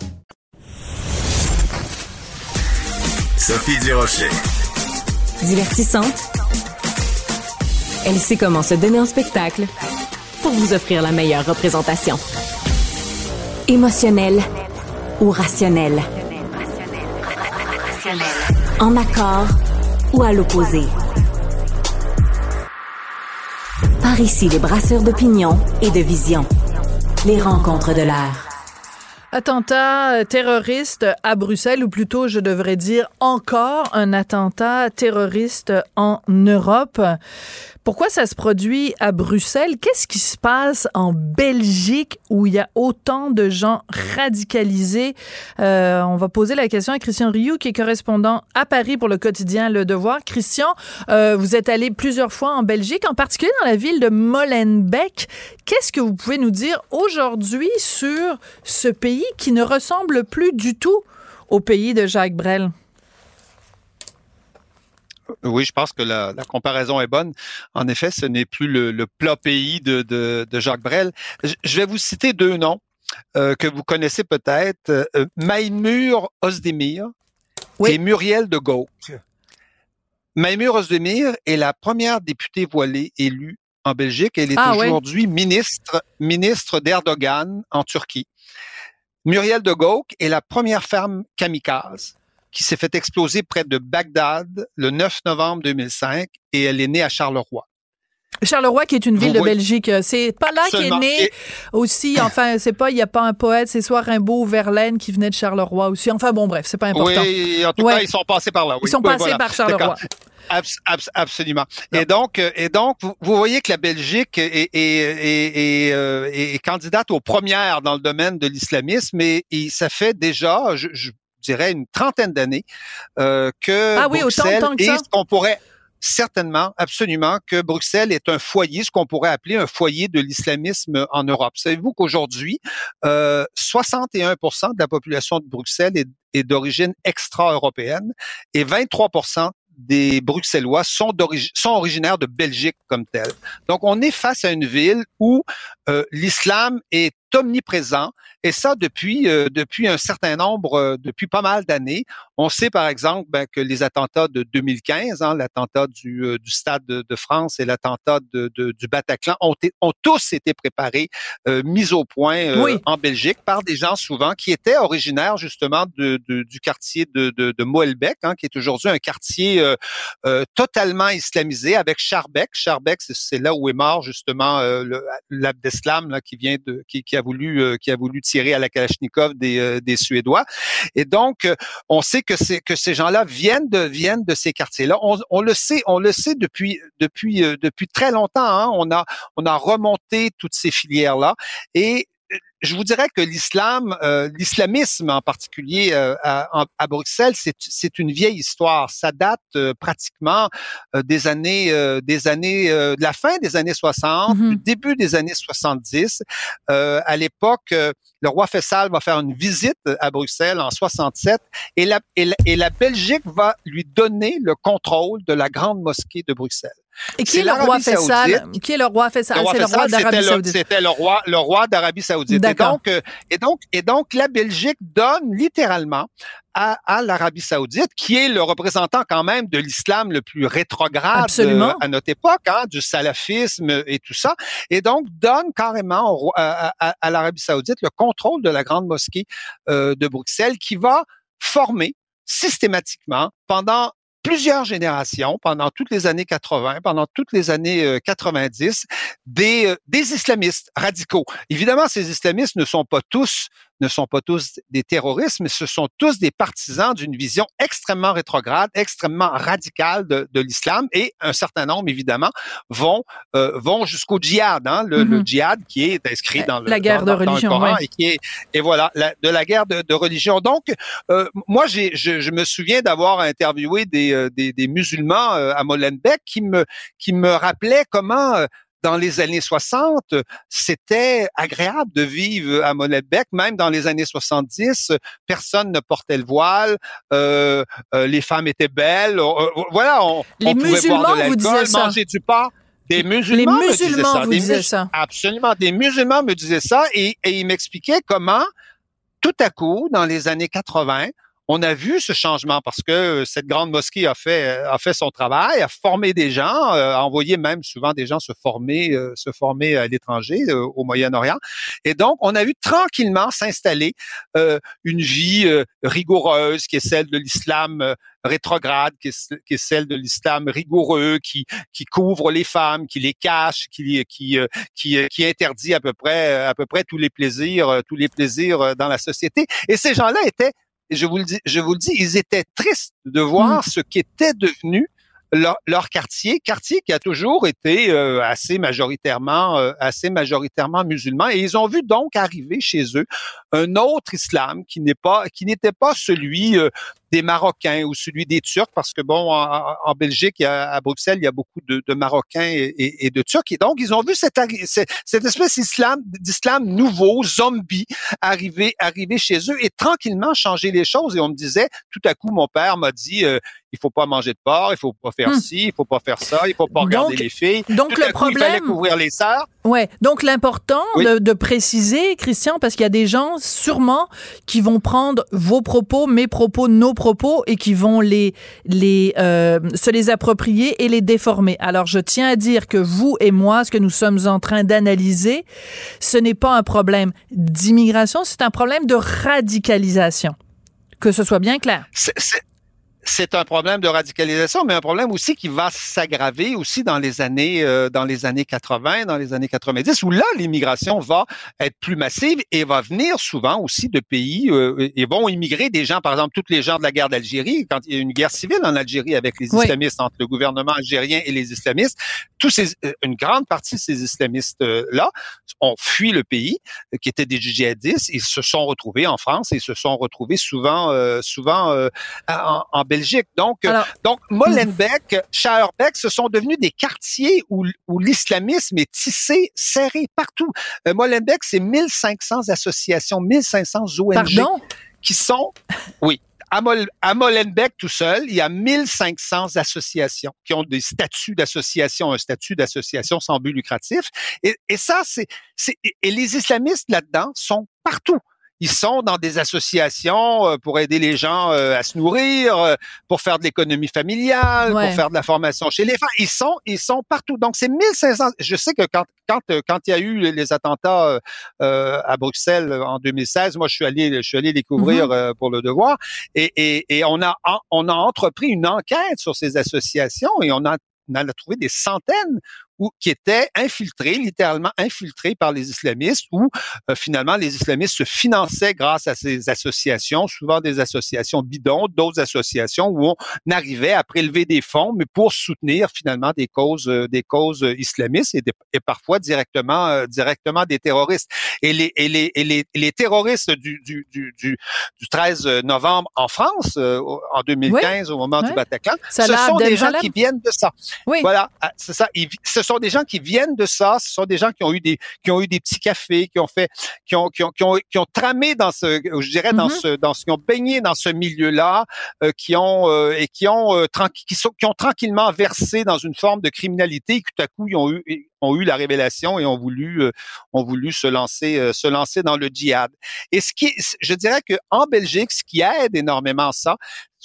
Sophie Durocher. Divertissante. Elle sait comment se donner en spectacle pour vous offrir la meilleure représentation. Émotionnelle ou rationnelle? En accord ou à l'opposé? Par ici, les brasseurs d'opinion et de vision. Les rencontres de l'air. Attentat euh, terroriste à Bruxelles, ou plutôt, je devrais dire encore un attentat terroriste en Europe. Pourquoi ça se produit à Bruxelles? Qu'est-ce qui se passe en Belgique où il y a autant de gens radicalisés? Euh, on va poser la question à Christian Rioux, qui est correspondant à Paris pour le quotidien Le Devoir. Christian, euh, vous êtes allé plusieurs fois en Belgique, en particulier dans la ville de Molenbeek. Qu'est-ce que vous pouvez nous dire aujourd'hui sur ce pays qui ne ressemble plus du tout au pays de Jacques Brel? Oui, je pense que la, comparaison est bonne. En effet, ce n'est plus le, plat pays de, Jacques Brel. Je, vais vous citer deux noms euh, que vous connaissez peut-être. Euh, Maïmur Ozdemir et Muriel de Gauck. Maïmur Ozdemir est la première députée voilée élue en Belgique. Elle est ah, aujourd'hui ministre, ministre d'Erdogan en Turquie. Muriel de Gauck est la première femme kamikaze qui s'est fait exploser près de Bagdad le 9 novembre 2005 et elle est née à Charleroi. Charleroi, qui est une ville de Belgique, c'est pas là qu'est né aussi. Enfin, c'est pas, il n'y a pas un poète, c'est soit Rimbaud ou Verlaine qui venait de Charleroi aussi. Enfin, bon, bref, c'est pas important. Oui, en tout cas, ils sont passés par là. Ils sont passés par Charleroi. absolument. Et donc, euh, et donc, vous, voyez que la Belgique est, est, euh, est, candidate aux premières dans le domaine de l'islamisme, et, ça fait déjà, je, je dirais, une trentaine d'années euh, que ah oui, Bruxelles autant, que ce qu'on pourrait certainement, absolument, que Bruxelles est un foyer, ce qu'on pourrait appeler un foyer de l'islamisme en Europe. Savez-vous qu'aujourd'hui, euh, 61% de la population de Bruxelles est, est d'origine extra-européenne et 23% des Bruxellois sont, sont originaires de Belgique comme tel. Donc, on est face à une ville où euh, l'islam est omniprésent et ça depuis euh, depuis un certain nombre, euh, depuis pas mal d'années. On sait par exemple ben, que les attentats de 2015, hein, l'attentat du, euh, du Stade de, France et l'attentat de, du Bataclan ont, ont tous été préparés, mis au point en Belgique par des gens souvent qui étaient originaires justement de, du quartier de, de, Moelbeek, hein, qui est aujourd'hui un quartier totalement islamisé avec Schaerbeek. Schaerbeek, c'est là où est mort justement l'Abdeslam qui vient de qui, qui a voulu euh, qui a voulu tirer à la Kalachnikov des, euh, des Suédois. Et donc, euh, on sait que que ces gens-là viennent de viennent de ces quartiers-là. On, on, le sait, on le sait depuis depuis depuis très longtemps. Hein. On a on a remonté toutes ces filières-là et je vous dirais que l'islam, euh, l'islamisme en particulier euh, à, à, Bruxelles, c'est une vieille histoire. Ça date euh, pratiquement des années, des années, de la fin des années 60, mm-hmm. du début des années 70. à l'époque, le roi Faisal va faire une visite à Bruxelles en 67 et la, et la, et la Belgique va lui donner le contrôle de la grande mosquée de Bruxelles. Et qui est, le roi Faisal? Qui est le roi Faisal? C'est le roi d'Arabie Saoudite. C'était le roi, le roi d'Arabie Saoudite. Et donc, euh, et donc, et donc, la Belgique donne littéralement à, à l'Arabie Saoudite, qui est le représentant quand même de l'islam le plus rétrograde euh, à notre époque, hein, du salafisme et tout ça, et donc donne carrément à, à, l'Arabie Saoudite le contrôle de la grande mosquée euh, de Bruxelles, qui va former systématiquement pendant plusieurs générations, pendant toutes les années 80, pendant toutes les années 90, euh, des, euh, des islamistes radicaux. Évidemment, ces islamistes ne sont pas tous ne sont pas tous des terroristes, mais ce sont tous des partisans d'une vision extrêmement rétrograde, extrêmement radicale de, de l'islam, et un certain nombre, évidemment, vont euh, vont jusqu'au djihad, hein, le, le, mm-hmm. djihad qui est inscrit dans le, la guerre de religion, Coran et qui est et voilà de la guerre de, de religion. Donc, euh, moi, j'ai, je, je, me souviens d'avoir interviewé des, euh, des, des musulmans à Molenbeek qui me qui me rappelaient comment dans les années 60, c'était agréable de vivre à Molenbeek. Même dans les années 70, personne ne portait le voile, euh, euh, les femmes étaient belles. Euh, voilà, on, les pouvait boire de l'alcool, manger du pain. Des musulmans, les musulmans me disaient ça. Absolument, des musulmans me disaient ça et, et ils m'expliquaient comment, tout à coup, dans les années 80, on a vu ce changement parce que cette grande mosquée a fait a fait son travail, a formé des gens, a envoyé même souvent des gens se former se former à l'étranger au Moyen-Orient. Et donc, on a vu tranquillement s'installer une vie rigoureuse qui est celle de l'islam rétrograde, qui est, celle de l'islam rigoureux, qui, qui couvre les femmes, qui les cache, qui, qui, euh, qui, euh, qui interdit à peu près, à peu près tous les plaisirs, euh, tous les plaisirs dans la société. Et ces gens-là étaient, je vous le dis, je vous le dis, ils étaient tristes de voir mmh. ce qu'était devenu leur, quartier, quartier qui a toujours été euh, assez majoritairement, euh, assez majoritairement musulman, et ils ont vu donc arriver chez eux un autre islam qui n'est pas, qui n'était pas celui euh, des Marocains ou celui des Turcs, parce que bon, en, Belgique, à Bruxelles, il y a beaucoup de, Marocains et, de Turcs, et donc ils ont vu cette, cette espèce d'islam, d'islam nouveau, zombie, arriver, arriver chez eux et tranquillement changer les choses. Et on me disait, tout à coup, mon père m'a dit, il faut pas manger de porc, il faut pas faire hmm. ci, il faut pas faire ça, il faut pas regarder les filles. Donc le problème, il fallait couvrir les sœurs. Ouais. Donc l'important de, préciser, Christian, parce qu'il y a des gens sûrement qui vont prendre vos propos, mes propos, nos propos et qui vont les les euh, se les approprier et les déformer. Alors je tiens à dire que vous et moi, ce que nous sommes en train d'analyser, ce n'est pas un problème d'immigration, c'est un problème de radicalisation. Que ce soit bien clair c'est un problème de radicalisation, mais un problème aussi qui va s'aggraver aussi dans les années euh, dans les années 80, dans les années 90, où là l'immigration va être plus massive et va venir souvent aussi de pays euh, et vont immigrer des gens, par exemple, toutes les gens de la guerre d'Algérie, quand il y a une guerre civile en Algérie avec les islamistes entre le gouvernement algérien et les islamistes, tous ces, euh, une grande partie de ces islamistes là ont fui le pays, qui étaient des djihadistes, ils se sont retrouvés en France et se sont retrouvés souvent souvent en, en Belgique. Donc, euh, donc Molenbeek, Schaerbeek, ce sont devenus des quartiers où, où l'islamisme est tissé, serré partout. Euh, Molenbeek, c'est 1500 associations, 1500 ONG Pardon? qui sont, oui, à, Molenbeek tout seul, il y a 1500 associations qui ont des statuts d'association, un statut d'association sans but lucratif. Et, et ça, c'est, et les islamistes là-dedans sont partout ils sont dans des associations euh, pour aider les gens euh, à se nourrir, euh, pour faire de l'économie familiale, pour faire de la formation chez les femmes. Ils sont, ils sont partout. Donc c'est 1500. Je sais que quand quand quand il y a eu les attentats à Bruxelles en 2016, moi je suis allé je suis allé les couvrir mm-hmm. pour le devoir et, et, et on a on a entrepris une enquête sur ces associations et on a on a trouvé des centaines ou qui étaient infiltrés, littéralement infiltrés par les islamistes, où euh, finalement les islamistes se finançaient grâce à ces associations, souvent des associations bidons, d'autres associations où on arrivait à prélever des fonds, mais pour soutenir finalement des causes, euh, des causes islamistes et, et parfois directement, euh, directement des terroristes. Et les, et les, et les, les terroristes du, du, du, du, 13 novembre en France, en 2015, au moment du Bataclan, ce sont des gens qui viennent de ça. Oui. Voilà, ah, c'est ça. Ce sont des gens qui viennent de ça. Ce sont des gens qui ont eu des, qui ont eu des petits cafés, qui ont fait, qui ont, qui ont, qui ont, qui ont tramé dans ce, je dirais, dans mm-hmm. ce, dans ce, qui ont baigné dans ce milieu-là, euh, qui ont, euh, et qui ont, euh, qui, sont, qui ont tranquillement versé dans une forme de criminalité et tout à coup, ils ont eu, ont eu la révélation et ont voulu, ont voulu se lancer, se lancer dans le djihad. Et ce qui, je dirais que en Belgique, ce qui aide énormément ça,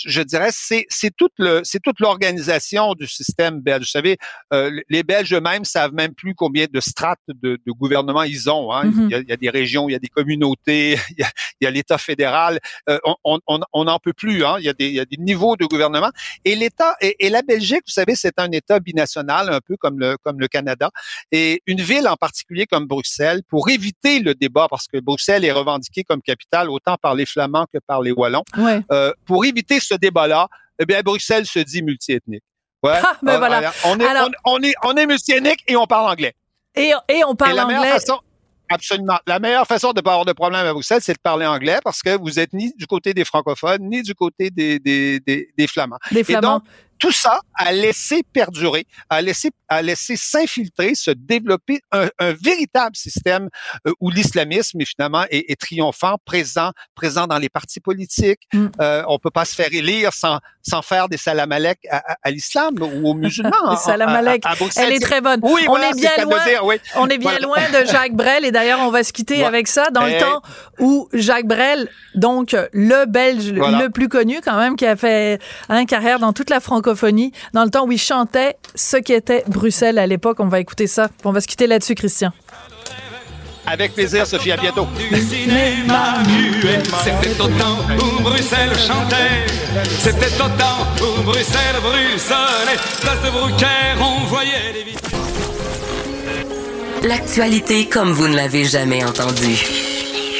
je dirais, c'est c'est toute le c'est toute l'organisation du système belge. Vous savez, euh, les Belges eux-mêmes savent même plus combien de strates de, de gouvernement ils ont. Hein. Mm-hmm. il, y a, des régions, il y a des communautés, il y a, l'État fédéral. Euh, on n'en on, peut plus. Hein. Il, y a des, il y a des niveaux de gouvernement. Et l'État et, et, la Belgique, vous savez, c'est un État binational, un peu comme le comme le Canada. Et une ville en particulier comme Bruxelles, pour éviter le débat, parce que Bruxelles est revendiquée comme capitale autant par les Flamands que par les Wallons, euh, pour éviter ce débat-là, eh bien, Bruxelles se dit multiethnique. Ouais. Ah, ben voilà. On est, on, est, on est multiethnique et on parle anglais. Et, et on parle anglais. Absolument. La meilleure façon de ne pas avoir de problème à Bruxelles, c'est de parler anglais parce que vous êtes ni du côté des francophones, ni du côté des, des, des, des flamands. Des flamands. Tout ça a laissé perdurer, a laissé, a laissé s'infiltrer, se développer un, un véritable système euh, où l'islamisme finalement est, est, triomphant, présent, présent dans les partis politiques. Mm. Euh, on peut pas se faire élire sans, sans faire des salamalek à, à, à l'islam ou aux musulmans. salamalek, elle est très bonne. Oui, on voilà, est bien loin. Dire, oui. On est bien loin de Jacques Brel et d'ailleurs on va se quitter voilà. avec ça dans le temps où Jacques Brel, donc le Belge le plus connu quand même, qui a fait une hein, carrière dans toute la francophonie, dans le temps où il chantait ce qui était Bruxelles à l'époque. On va écouter ça. On va se quitter là-dessus, Christian. Avec plaisir, Sophie, à bientôt. C'était au temps où Bruxelles chantait. C'était au temps où Bruxelles bruxelait. Place de Brucaire, on voyait des L'actualité comme vous ne l'avez jamais entendue.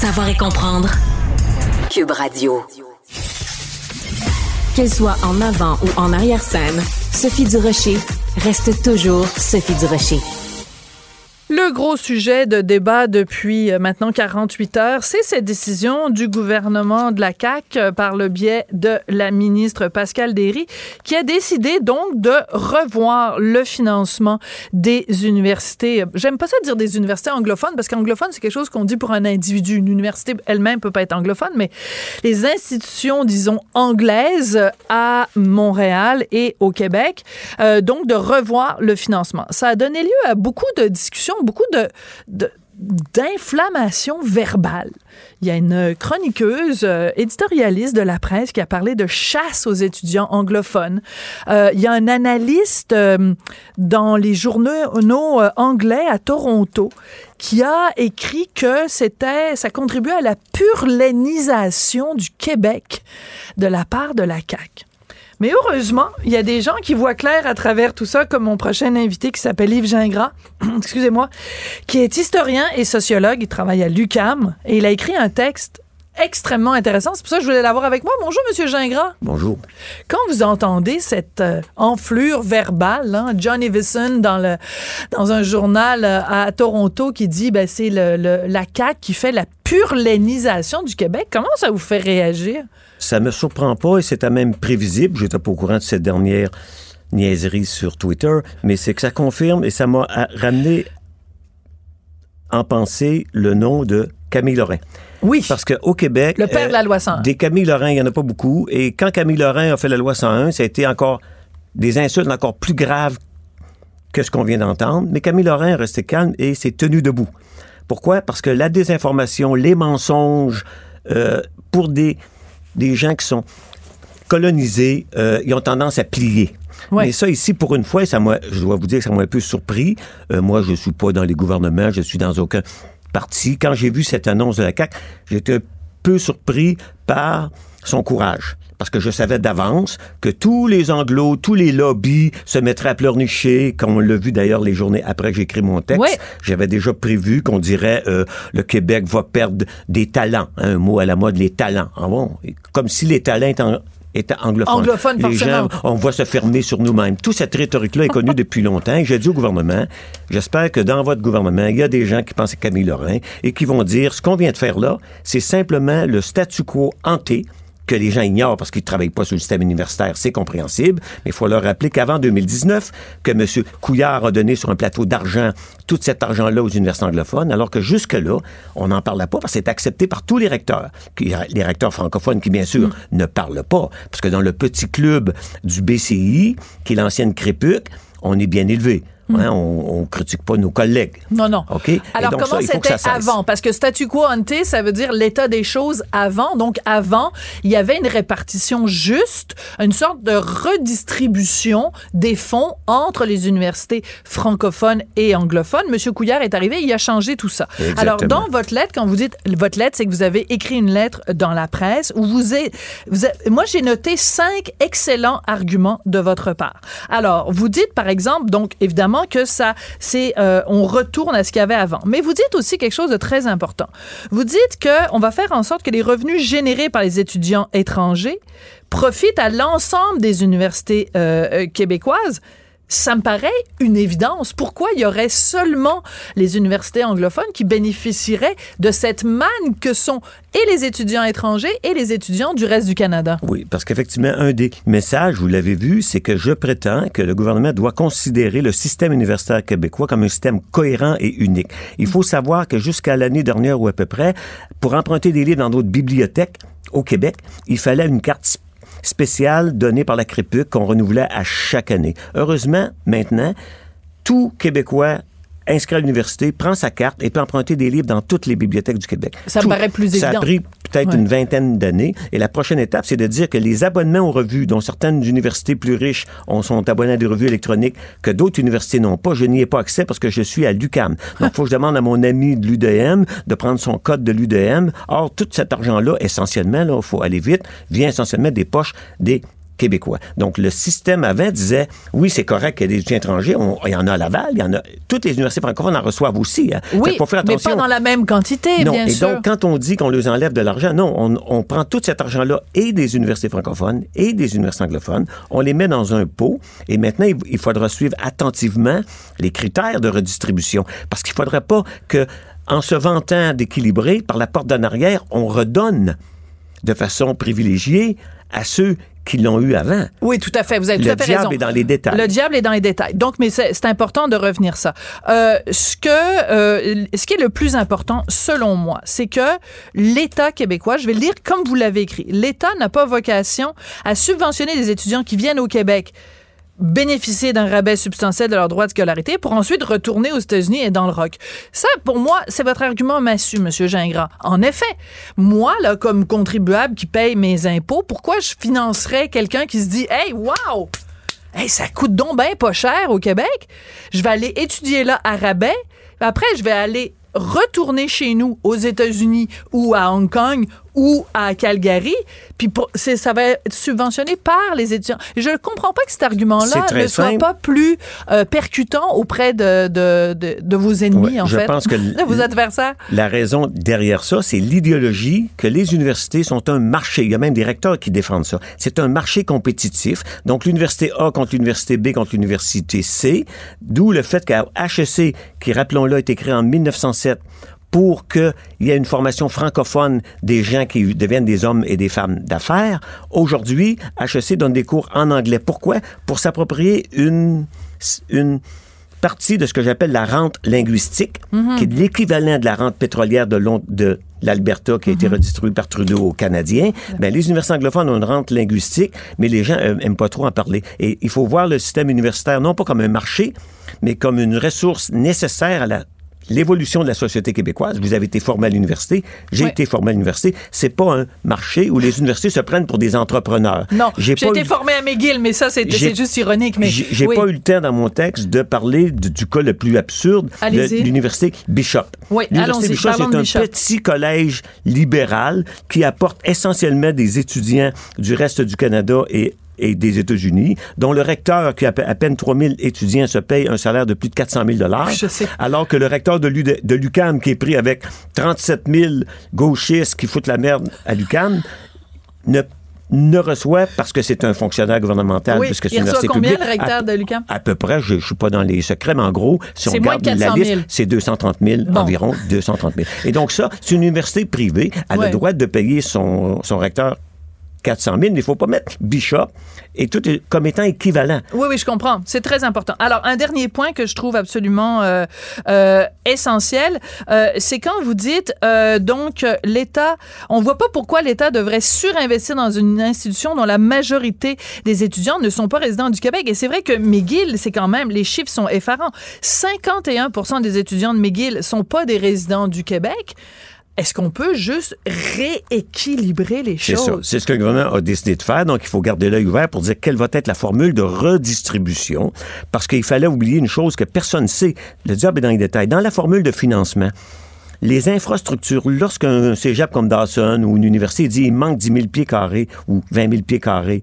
Savoir et comprendre. Cube Radio. Qu'elle soit en avant ou en arrière-scène, Sophie Durocher reste toujours Sophie Durocher. Le gros sujet de débat depuis maintenant 48 heures, c'est cette décision du gouvernement de la CAQ par le biais de la ministre Pascal Derry qui a décidé donc de revoir le financement des universités. J'aime pas ça dire des universités anglophones parce qu'anglophone c'est quelque chose qu'on dit pour un individu. Une université elle-même peut pas être anglophone, mais les institutions disons anglaises à Montréal et au Québec, euh, donc de revoir le financement. Ça a donné lieu à beaucoup de discussions beaucoup de, de d'inflammation verbale. Il y a une chroniqueuse euh, éditorialiste de la presse qui a parlé de chasse aux étudiants anglophones. Euh, il y a un analyste euh, dans les journaux anglais à Toronto qui a écrit que c'était ça contribuait à la purlénisation du Québec de la part de la CAQ. Mais heureusement, il y a des gens qui voient clair à travers tout ça, comme mon prochain invité qui s'appelle Yves Gingras, excusez-moi, qui est historien et sociologue. Il travaille à l'UCAM et il a écrit un texte extrêmement intéressant. C'est pour ça que je voulais l'avoir avec moi. Bonjour, Monsieur Gingras. Bonjour. Quand vous entendez cette euh, enflure verbale, hein, John Evison dans le dans un journal euh, à Toronto qui dit ben c'est le, le, la CAQ qui fait la purlénisation du Québec, comment ça vous fait réagir? Ça me surprend pas et c'était même prévisible. J'étais pas au courant de cette dernière niaiserie sur Twitter, mais c'est que ça confirme et ça m'a ramené en pensée le nom de Camille Lorrain. Oui. Parce qu'au Québec. Le père euh, de la loi 101. Des Camille Lorrain, il n'y en a pas beaucoup. Et quand Camille Lorrain a fait la loi 101, ça a été encore des insultes encore plus graves que ce qu'on vient d'entendre. Mais Camille Lorrain est resté calme et s'est tenu debout. Pourquoi? Parce que la désinformation, les mensonges, euh, pour des, des gens qui sont colonisés, euh, ils ont tendance à plier. Ouais. Mais ça, ici, pour une fois, ça je dois vous dire que ça m'a un peu surpris. Euh, moi, je suis pas dans les gouvernements, je suis dans aucun parti. Quand j'ai vu cette annonce de la CAQ, j'étais un peu surpris par son courage. Parce que je savais d'avance que tous les anglos, tous les lobbies se mettraient à pleurnicher, comme on l'a vu d'ailleurs les journées après que j'ai écrit mon texte. Ouais. J'avais déjà prévu qu'on dirait euh, le Québec va perdre des talents. Hein, un mot à la mode, les talents. Ah bon? Comme si les talents étaient en était anglophone. Anglophone, Les forcément. gens, on va se fermer sur nous-mêmes. Toute cette rhétorique-là est connue depuis longtemps. J'ai dit au gouvernement, j'espère que dans votre gouvernement, il y a des gens qui pensent à Camille Lorrain et qui vont dire, ce qu'on vient de faire là, c'est simplement le statu quo hanté que les gens ignorent parce qu'ils ne travaillent pas sur le système universitaire, c'est compréhensible. Mais il faut leur rappeler qu'avant 2019, que M. Couillard a donné sur un plateau d'argent tout cet argent-là aux universités anglophones, alors que jusque-là, on n'en parlait pas parce que c'est accepté par tous les recteurs. Les recteurs francophones qui, bien sûr, mm. ne parlent pas. Parce que dans le petit club du BCI, qui est l'ancienne Crépuc, on est bien élevé. Hein, on, on critique pas nos collègues. Non, non. OK? Alors, donc comment c'était avant? Parce que statu quo ante, ça veut dire l'état des choses avant. Donc, avant, il y avait une répartition juste, une sorte de redistribution des fonds entre les universités francophones et anglophones. Monsieur Couillard est arrivé, il a changé tout ça. Exactement. Alors, dans votre lettre, quand vous dites votre lettre, c'est que vous avez écrit une lettre dans la presse où vous êtes, vous êtes- moi, j'ai noté cinq excellents arguments de votre part. Alors, vous dites, par exemple, donc, évidemment, que ça, c'est, euh, on retourne à ce qu'il y avait avant. Mais vous dites aussi quelque chose de très important. Vous dites que on va faire en sorte que les revenus générés par les étudiants étrangers profitent à l'ensemble des universités euh, euh, québécoises. Ça me paraît une évidence. Pourquoi il y aurait seulement les universités anglophones qui bénéficieraient de cette manne que sont et les étudiants étrangers et les étudiants du reste du Canada? Oui, parce qu'effectivement, un des messages, vous l'avez vu, c'est que je prétends que le gouvernement doit considérer le système universitaire québécois comme un système cohérent et unique. Il faut savoir que jusqu'à l'année dernière ou à peu près, pour emprunter des livres dans d'autres bibliothèques au Québec, il fallait une carte sp- spéciale donnée par la CREPUC qu'on renouvelait à chaque année. Heureusement, maintenant, tout Québécois inscrit à l'université prend sa carte et peut emprunter des livres dans toutes les bibliothèques du Québec. Ça me paraît plus Ça a évident. pris peut-être Ouais. une vingtaine d'années. Et la prochaine étape, c'est de dire que les abonnements aux revues, dont certaines universités plus riches ont, sont abonnés à des revues électroniques que d'autres universités n'ont pas, je n'y ai pas accès parce que je suis à l'UCAM. Donc, il faut que je demande à mon ami de l'UDM de prendre son code de l'UDM. Or, tout cet argent-là, essentiellement, il faut aller vite, vient essentiellement des poches des québécois. Donc, le système avant disait, oui, c'est correct qu'il y ait des étudiants étrangers, on- il y en a à Laval, il y en a, toutes les universités francophones en reçoivent aussi. hein. Oui, faut faire mais pas dans la même quantité, Non, bien et sûr. donc, quand on dit qu'on leur enlève de l'argent, non, on, on prend tout cet argent-là et des universités francophones et des universités anglophones, on les met dans un pot et maintenant, il, il faudra suivre attentivement les critères de redistribution parce qu'il ne faudrait pas que, en se vantant d'équilibrer, par la porte d'en arrière, on redonne de façon privilégiée à ceux qui l'ont eu avant. Oui, tout à fait. Vous avez tout Le à fait diable raison. est dans les détails. Le diable est dans les détails. Donc, mais c'est important de revenir ça. Euh, ce que, euh, ce qui est le plus important, selon moi, c'est que l'État québécois, je vais le lire comme vous l'avez écrit, l'État n'a pas vocation à subventionner des étudiants qui viennent au Québec bénéficier d'un rabais substantiel de leur droit de scolarité pour ensuite retourner aux États-Unis et dans le rock. Ça, pour moi, c'est votre argument massu, Monsieur Gingras. En effet, moi, là, comme contribuable qui paye mes impôts, pourquoi je financerais quelqu'un qui se dit, hey, wow! Hey, ça coûte donc bien pas cher au Québec. Je vais aller étudier là à rabais. Après, je vais aller retourner chez nous aux États-Unis ou à Hong Kong ou à Calgary, puis pour- ça va être subventionné par les étudiants. Je ne comprends pas que cet argument-là ne soit simple. pas plus euh, percutant auprès de, de, de, de vos ennemis, Ouais, en je fait, pense que de vos adversaires. La raison derrière ça, c'est l'idéologie que les universités sont un marché. Il y a même des recteurs qui défendent ça. C'est un marché compétitif. Donc, l'université A contre l'université B contre l'université C, d'où le fait qu'à HEC, qui, rappelons-le, a été créé en 1907, pour qu'il y ait une formation francophone des gens qui deviennent des hommes et des femmes d'affaires. Aujourd'hui, HEC donne des cours en anglais. Pourquoi? Pour s'approprier une, une partie de ce que j'appelle la rente linguistique, Mhm. qui est l'équivalent de la rente pétrolière de, de l'Alberta qui a été redistribuée par Trudeau aux Canadiens. Ben, les universités anglophones ont une rente linguistique, mais les gens euh, aiment pas trop en parler. Et il faut voir le système universitaire non pas comme un marché, mais comme une ressource nécessaire à la l'évolution de la société québécoise. Vous avez été formé à l'université, j'ai été formé à l'université. C'est pas un marché où les universités se prennent pour des entrepreneurs. Non, j'ai pas été eu- formé à McGill, mais ça, c'est juste ironique. Mais j'ai oui. pas eu le temps dans mon texte de parler du, du cas le plus absurde l'université Bishop. Oui, L'université Bishop, c'est un Bishop. petit collège libéral qui apporte essentiellement des étudiants du reste du Canada et et des États-Unis, dont le recteur, qui a à peine 3000 étudiants, se paye un salaire de plus de 400 000 Je sais. alors que le recteur de de l'UQAM, qui est pris avec 37 000 gauchistes qui foutent la merde à l'UQAM, ne ne reçoit parce que c'est un fonctionnaire gouvernemental Oui, puisque c'est une université combien, publique. le recteur À- de l'UQAM? à peu près, je ne suis pas dans les secrets, mais en gros, si on regarde de la 400 000. liste, c'est 230 000 Bon. environ, 230 000. Et donc ça, c'est une université privée, elle a le droit de payer son, son recteur 400 000, mais il ne faut pas mettre Bishop et tout comme étant équivalent. Oui, oui, je comprends. C'est très important. Alors, un dernier point que je trouve absolument euh, euh, essentiel, euh, c'est quand vous dites, donc, l'État, on voit pas pourquoi l'État devrait surinvestir dans une institution dont la majorité des étudiants ne sont pas résidents du Québec. Et c'est vrai que McGill, c'est quand même, les chiffres sont effarants. 51 des étudiants de McGill sont pas des résidents du Québec. Est-ce qu'on peut juste rééquilibrer les C'est ça. choses? C'est ce que le gouvernement a décidé de faire. Donc, il faut garder l'œil ouvert pour dire quelle va être la formule de redistribution. Parce qu'il fallait oublier une chose que personne ne sait. Le diable est dans les détails. Dans la formule de financement, les infrastructures, lorsqu'un cégep comme Dawson ou une université dit il manque 10 000 pieds carrés ou 20 000 pieds carrés,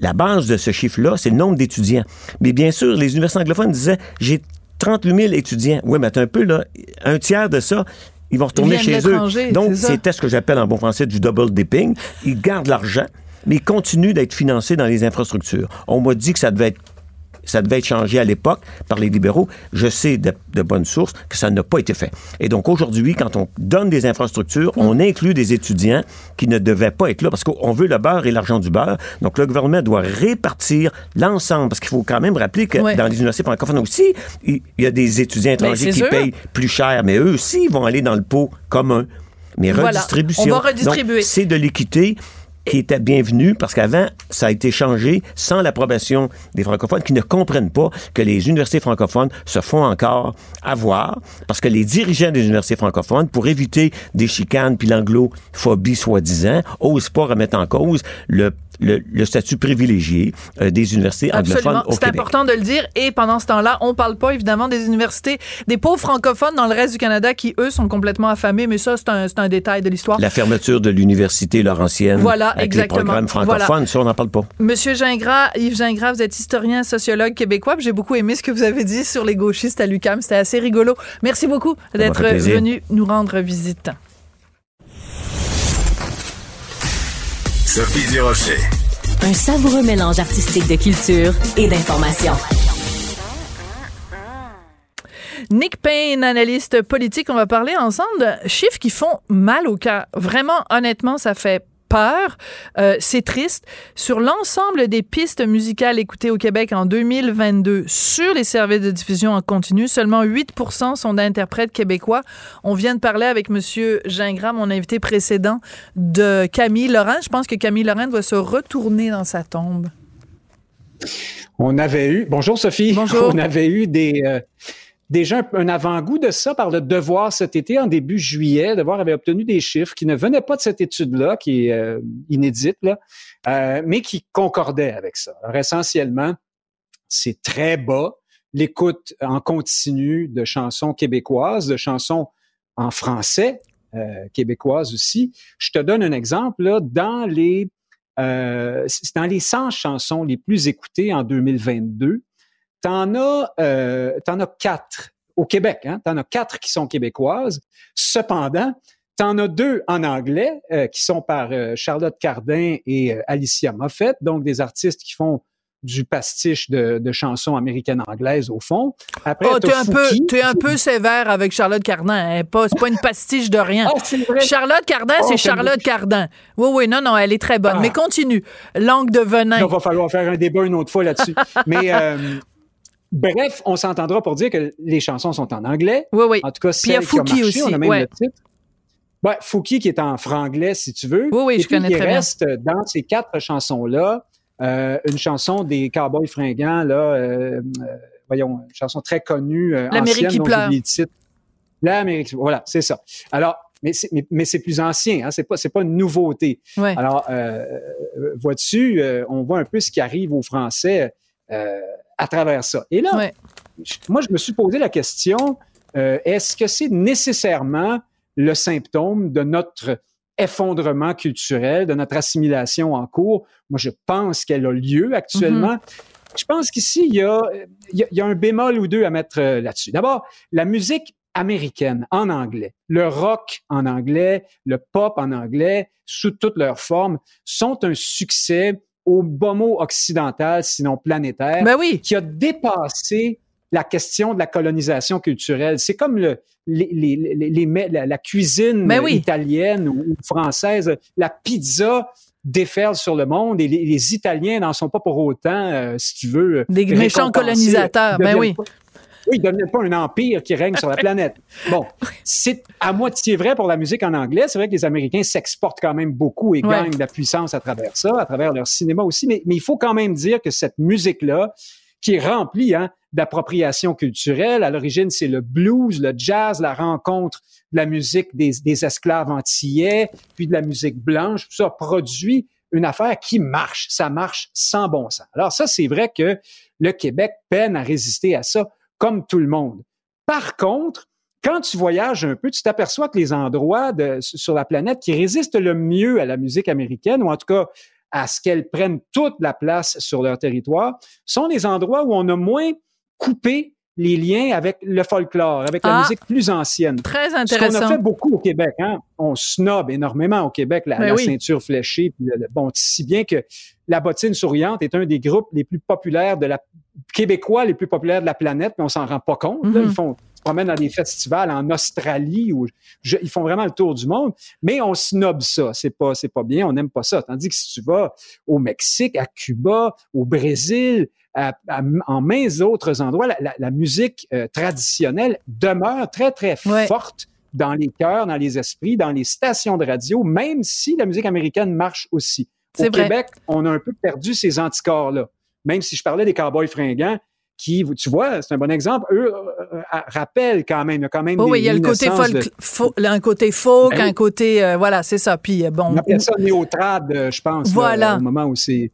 la base de ce chiffre-là, c'est le nombre d'étudiants. Mais bien sûr, les universités anglophones disaient j'ai 38 000 étudiants. Oui, mais attends un peu, là. Un tiers de ça, ils vont retourner Ils chez eux. Donc, c'était ce que j'appelle en bon français du double dipping. Ils gardent l'argent, mais ils continuent d'être financés dans les infrastructures. On m'a dit que ça devait être ça devait être changé à l'époque par les libéraux. Je sais de, de bonnes sources que ça n'a pas été fait. Et donc aujourd'hui, quand on donne des infrastructures, on inclut des étudiants qui ne devaient pas être là parce qu'on veut le beurre et l'argent du beurre. Donc le gouvernement doit répartir l'ensemble parce qu'il faut quand même rappeler que Ouais. dans les universités francophones aussi, il y a des étudiants Ben, étrangers qui sûr. payent plus cher, mais eux aussi vont aller dans le pot commun. Mais Voilà. redistribution. On va redistribuer. C'est de l'équité qui était bienvenue parce qu'avant, ça a été changé sans l'approbation des francophones qui ne comprennent pas que les universités francophones se font encore avoir parce que les dirigeants des universités francophones, pour éviter des chicanes puis l'anglophobie soi-disant, osent pas remettre en cause le, le, le statut privilégié euh, des universités Absolument. anglophones au C'est Québec. important de le dire. Et pendant ce temps-là, on parle pas évidemment des universités, des pauvres francophones dans le reste du Canada qui, eux, sont complètement affamés. Mais ça, c'est un, c'est un détail de l'histoire. La fermeture de l'université Laurentienne Voilà, avec exactement. les programmes francophones, Voilà. ça, on n'en parle pas. Monsieur Gingras, Yves Gingras, vous êtes historien, sociologue québécois. J'ai beaucoup aimé ce que vous avez dit sur les gauchistes à l'UQAM. C'était assez rigolo. Merci beaucoup d'être venu nous rendre visite. Sophie Durocher. Un savoureux mélange artistique de culture et d'information. Nick Payne, analyste politique, on va parler ensemble de chiffres qui font mal au cœur. Vraiment, honnêtement, ça fait peur. Euh, c'est triste. Sur l'ensemble des pistes musicales écoutées au Québec en 2022 sur les services de diffusion en continu, seulement 8 sont d'interprètes québécois. On vient de parler avec Monsieur Gingras, mon invité précédent, de Camille Laurent. Je pense que Camille Laurent doit se retourner dans sa tombe. On avait eu, bonjour Sophie, Bonjour. on avait eu des, euh, déjà un, avant-goût de ça par le Devoir cet été, en début juillet. Devoir avait obtenu des chiffres qui ne venaient pas de cette étude-là, qui est euh, inédite, là, euh, mais qui concordaient avec ça. Alors, essentiellement, c'est très bas. L'écoute en continu de chansons québécoises, de chansons en français, euh, québécoises aussi. Je te donne un exemple, là, dans les dans les 100 chansons les plus écoutées en 2022, t'en as, euh, t'en as quatre au Québec, hein? T'en as quatre qui sont québécoises. Cependant, t'en as deux en anglais euh, qui sont par euh, Charlotte Cardin et euh, Alicia Moffett, donc des artistes qui font du pastiche de, de chansons américaines anglaises au fond. Après, Oh, t'as t'es un peu, t'es un peu sévère avec Charlotte Cardin. hein. Pas, c'est pas une pastiche de rien. Ah, vrai? Charlotte Cardin, Oh, c'est t'aimes Charlotte. Cardin. Oui, oui, non, non, elle est très bonne. Ah. Mais continue. Langue de venin. Donc, va falloir faire un débat une autre fois là-dessus. Mais euh, bref, on s'entendra pour dire que les chansons sont en anglais. Oui, oui. En tout cas, Puis il y a celle qui a Fouki marché, aussi, on a même ouais. le titre. Ouais, Fouki qui est en franglais, si tu veux. Oui, oui, Et je puis, connais il très bien. reste dans ces quatre chansons-là euh, une chanson des Cowboys fringants, là, euh, euh, voyons, une chanson très connue, euh, L'Amérique qui pleure. L'Amérique, voilà, c'est ça. Alors, mais c'est, mais, mais c'est plus ancien, hein, c'est pas, c'est pas une nouveauté. Ouais. Alors, euh, euh, vois-tu, euh, on voit un peu ce qui arrive aux Français euh, à travers ça. Et là, Ouais. moi, je me suis posé la question, euh, est-ce que c'est nécessairement le symptôme de notre effondrement culturel, de notre assimilation en cours? Moi, je pense qu'elle a lieu actuellement. Je pense qu'ici, il y a, il y a- y a un bémol ou deux à mettre euh, là-dessus. D'abord, la musique américaine en anglais, le rock en anglais, le pop en anglais, sous toutes leurs formes, sont un succès au bas mot occidental, sinon planétaire, Ben oui. qui a dépassé la question de la colonisation culturelle. C'est comme le, les, les, les- les mets- la, la cuisine Ben oui. italienne ou, ou française, la pizza déferle sur le monde et les, Italiens n'en sont pas pour autant, euh, si tu veux. Des méchants colonisateurs, ben oui. pas- oui, deviennent pas un empire qui règne sur la planète. Bon, c'est à moitié vrai pour la musique en anglais. C'est vrai que les Américains s'exportent quand même beaucoup et Ouais. gagnent de la puissance à travers ça, à travers leur cinéma aussi. Mais, mais il faut quand même dire que cette musique-là, qui est remplie hein, d'appropriation culturelle, à l'origine, c'est le blues, le jazz, la rencontre de la musique des, des esclaves antillais, puis de la musique blanche, tout ça produit une affaire qui marche. Ça marche sans bon sens. Alors ça, c'est vrai que le Québec peine à résister à ça, comme tout le monde. Par contre, quand tu voyages un peu, tu t'aperçois que les endroits de- sur la planète qui résistent le mieux à la musique américaine, ou en tout cas à ce qu'elle prenne toute la place sur leur territoire, sont les endroits où on a moins coupé les liens avec le folklore, avec la Ah. musique plus ancienne. Très Ce qu'on intéressant. a fait beaucoup au Québec, hein? on snob énormément au Québec la, Ben la oui. ceinture fléchée. Puis le- bon, si bien que la bottine souriante est un des groupes les plus populaires de la québécois les plus populaires de la planète, mais on s'en rend pas compte. là. Mhm. Ils font ils se promènent dans des festivals en Australie où je- ils font vraiment le tour du monde, mais on snob ça. C'est pas c'est pas bien, on n'aime pas ça. Tandis que si tu vas au Mexique, à Cuba, au Brésil, à- à- en mains autres endroits, la, la- la musique euh, traditionnelle demeure très très forte dans les cœurs, dans les esprits, dans les stations de radio, même si la musique américaine marche aussi. Au vrai. Québec, on a un peu perdu ces anticorps-là. Même si je parlais des cowboys fringants, qui, tu vois, c'est un bon exemple, eux euh, euh, rappellent quand même, il y a quand même Oh des oui, il y a le côté de- folk, fo- un côté folk, Ben un côté, euh, voilà, c'est ça. Puis bon, on appelle ça néotrad, euh, je pense, là, au moment où c'est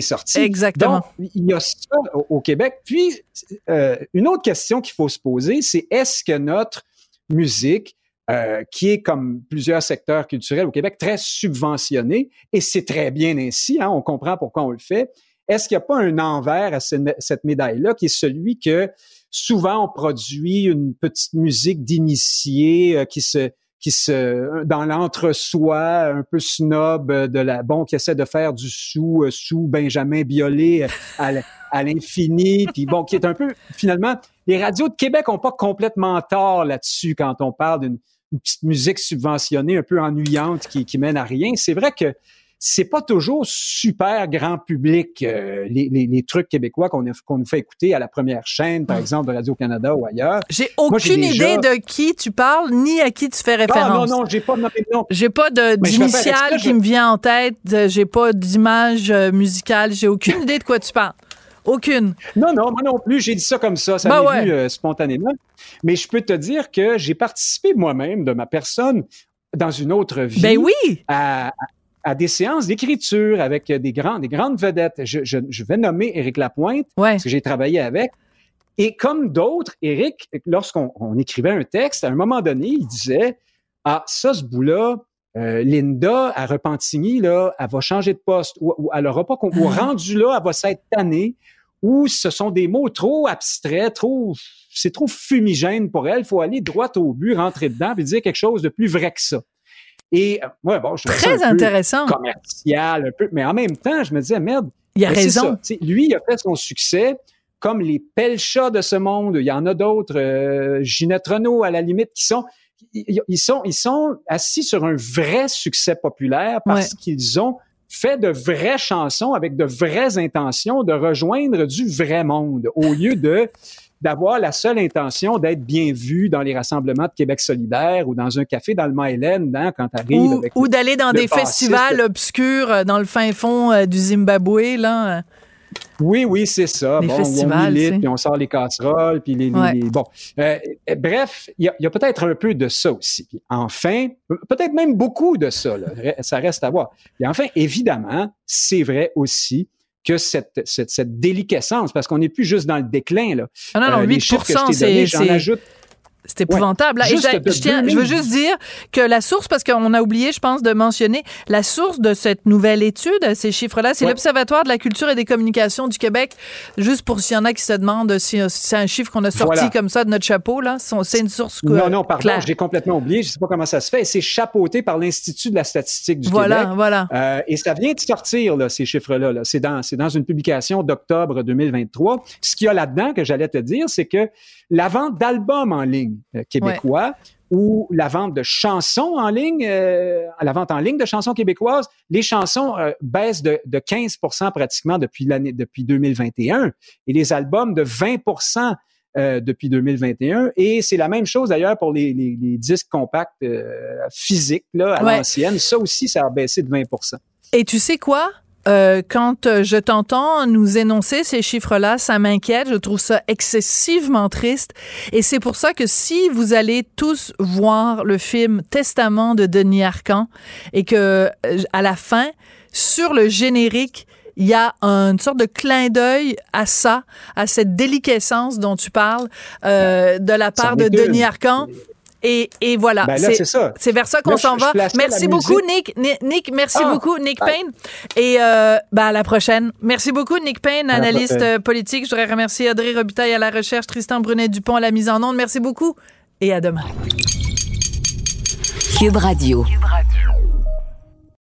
sorti. exactement. Donc, il y a ça au, au Québec. Puis, euh, une autre question qu'il faut se poser, c'est est-ce que notre musique, euh, qui est comme plusieurs secteurs culturels au Québec, très subventionnée, et c'est très bien ainsi, hein, on comprend pourquoi on le fait, est-ce qu'il n'y a pas un envers à ce- cette médaille-là qui est celui que souvent on produit une petite musique d'initié euh, qui se qui se dans l'entre-soi un peu snob euh, de la bon qui essaie de faire du sous euh, sous Benjamin Biolay à, l'infini puis bon qui est un peu finalement les radios de Québec ont pas complètement tort là-dessus quand on parle d'une une petite musique subventionnée un peu ennuyante qui mène à rien. C'est vrai que c'est pas toujours super grand public euh, les, les, les trucs québécois qu'on nous fait écouter à la première chaîne par exemple de Radio Canada ou ailleurs j'ai Moi, aucune déjà- idée de qui tu parles ni à qui tu fais Ah, référence. non non j'ai pas de nom J'ai pas d'initiale qui je- me vient en tête. J'ai pas d'image euh, musicale. J'ai aucune idée de quoi tu parles. Aucune. Non, non, moi non plus, j'ai dit ça comme ça, ça Ben m'est ouais. venu euh, spontanément. Mais je peux te dire que j'ai participé moi-même de ma personne dans une autre vie. Ben oui! À, à- des séances d'écriture avec des, grands, des grandes vedettes. Je, je- je vais nommer Éric Lapointe, parce que j'ai travaillé avec. Et comme d'autres, Éric, lorsqu'on on écrivait un texte, à un moment donné, il disait Ah, ça, ce bout-là, euh, Linda à Repentigny, là, elle va changer de poste ou, ou elle aura pas con- ou rendu là, elle va s'être tannée ou ce sont des mots trop abstraits, trop c'est trop fumigène pour elle, il faut aller droit au but, rentrer dedans puis dire quelque chose de plus vrai que ça. Et euh, ouais, bon, je ça Très un peu intéressant. commercial un peu, mais en même temps, je me disais merde, Il a raison. ça, lui, il a fait son succès comme les Pelchas de ce monde. Il y en a d'autres, euh, Ginette Renault à la limite, qui sont ils ils sont ils sont assis sur un vrai succès populaire parce Ouais. qu'ils ont fait de vraies chansons avec de vraies intentions de rejoindre du vrai monde au lieu de d'avoir la seule intention d'être bien vu dans les rassemblements de Québec solidaire ou dans un café dans le Myland hein, quand tu arrives Ou, ou le- d'aller dans des bassiste. festivals obscurs euh, dans le fin fond euh, du Zimbabwe, là. Oui, oui, c'est ça. Les bon, festivals, on milite, puis on sort les casseroles, puis les, les- Ouais. les- bon. Euh, bref, il y a, peut-être un peu de ça aussi. Puis enfin, peut-être même beaucoup de ça. là. Ça reste à voir. Et enfin, évidemment, c'est vrai aussi que cette, cette, cette déliquescence, parce qu'on n'est plus juste dans le déclin. Là. Ah non, non, Euh, les 8 chiffres que je t'ai donnés, c'est- j'en ajoute C'est épouvantable. Ouais. Et je, tiens- je veux 2010. juste dire que la source, parce qu'on a oublié, je pense, de mentionner la source de cette nouvelle étude, ces chiffres-là, c'est Ouais. l'Observatoire de la culture et des communications du Québec. Juste pour s'il y en a qui se demandent si, si c'est un chiffre qu'on a sorti Voilà. comme ça de notre chapeau, là. C'est une source euh, Non, non, pardon, j'ai complètement oublié. Je ne sais pas comment ça se fait. C'est chapeauté par l'Institut de la statistique du Voilà, Québec. voilà. Euh, et ça vient de sortir, là, ces chiffres-là. Là. C'est dans, c'est dans une publication d'octobre 2023. Ce qu'il y a là-dedans, que j'allais te dire, c'est que la vente d'albums en ligne euh, québécois, ou la vente de chansons en ligne, euh, la vente en ligne de chansons québécoises, les chansons euh, baissent de, de 15% pratiquement depuis l'année depuis 2021 et les albums de 20% euh, depuis 2021. Et c'est la même chose d'ailleurs pour les, les, les disques compacts euh, physiques là, à Ouais. l'ancienne. Ça aussi, ça a baissé de 20 Et tu sais quoi? Euh, quand euh, je t'entends nous énoncer ces chiffres-là, ça m'inquiète. Je trouve ça excessivement triste. Et c'est pour ça que si vous allez tous voir le film Testament de Denis Arcan et que euh, à la fin, sur le générique, il y a une sorte de clin d'œil à ça, à cette déliquescence dont tu parles euh, de la part de Denis. Arcan. Et, et voilà. Ben c'est vers ça qu'on s'en va. Merci beaucoup. Nick. Nick, Nick, merci Ah, beaucoup, Nick bye. Payne. Et euh, ben, à la prochaine. Merci beaucoup, Nick Payne, analyste euh, politique. Je voudrais remercier Audrey Robitaille à la recherche, Tristan Brunet-Dupont à la mise en onde. Merci beaucoup et à demain. Cube Radio.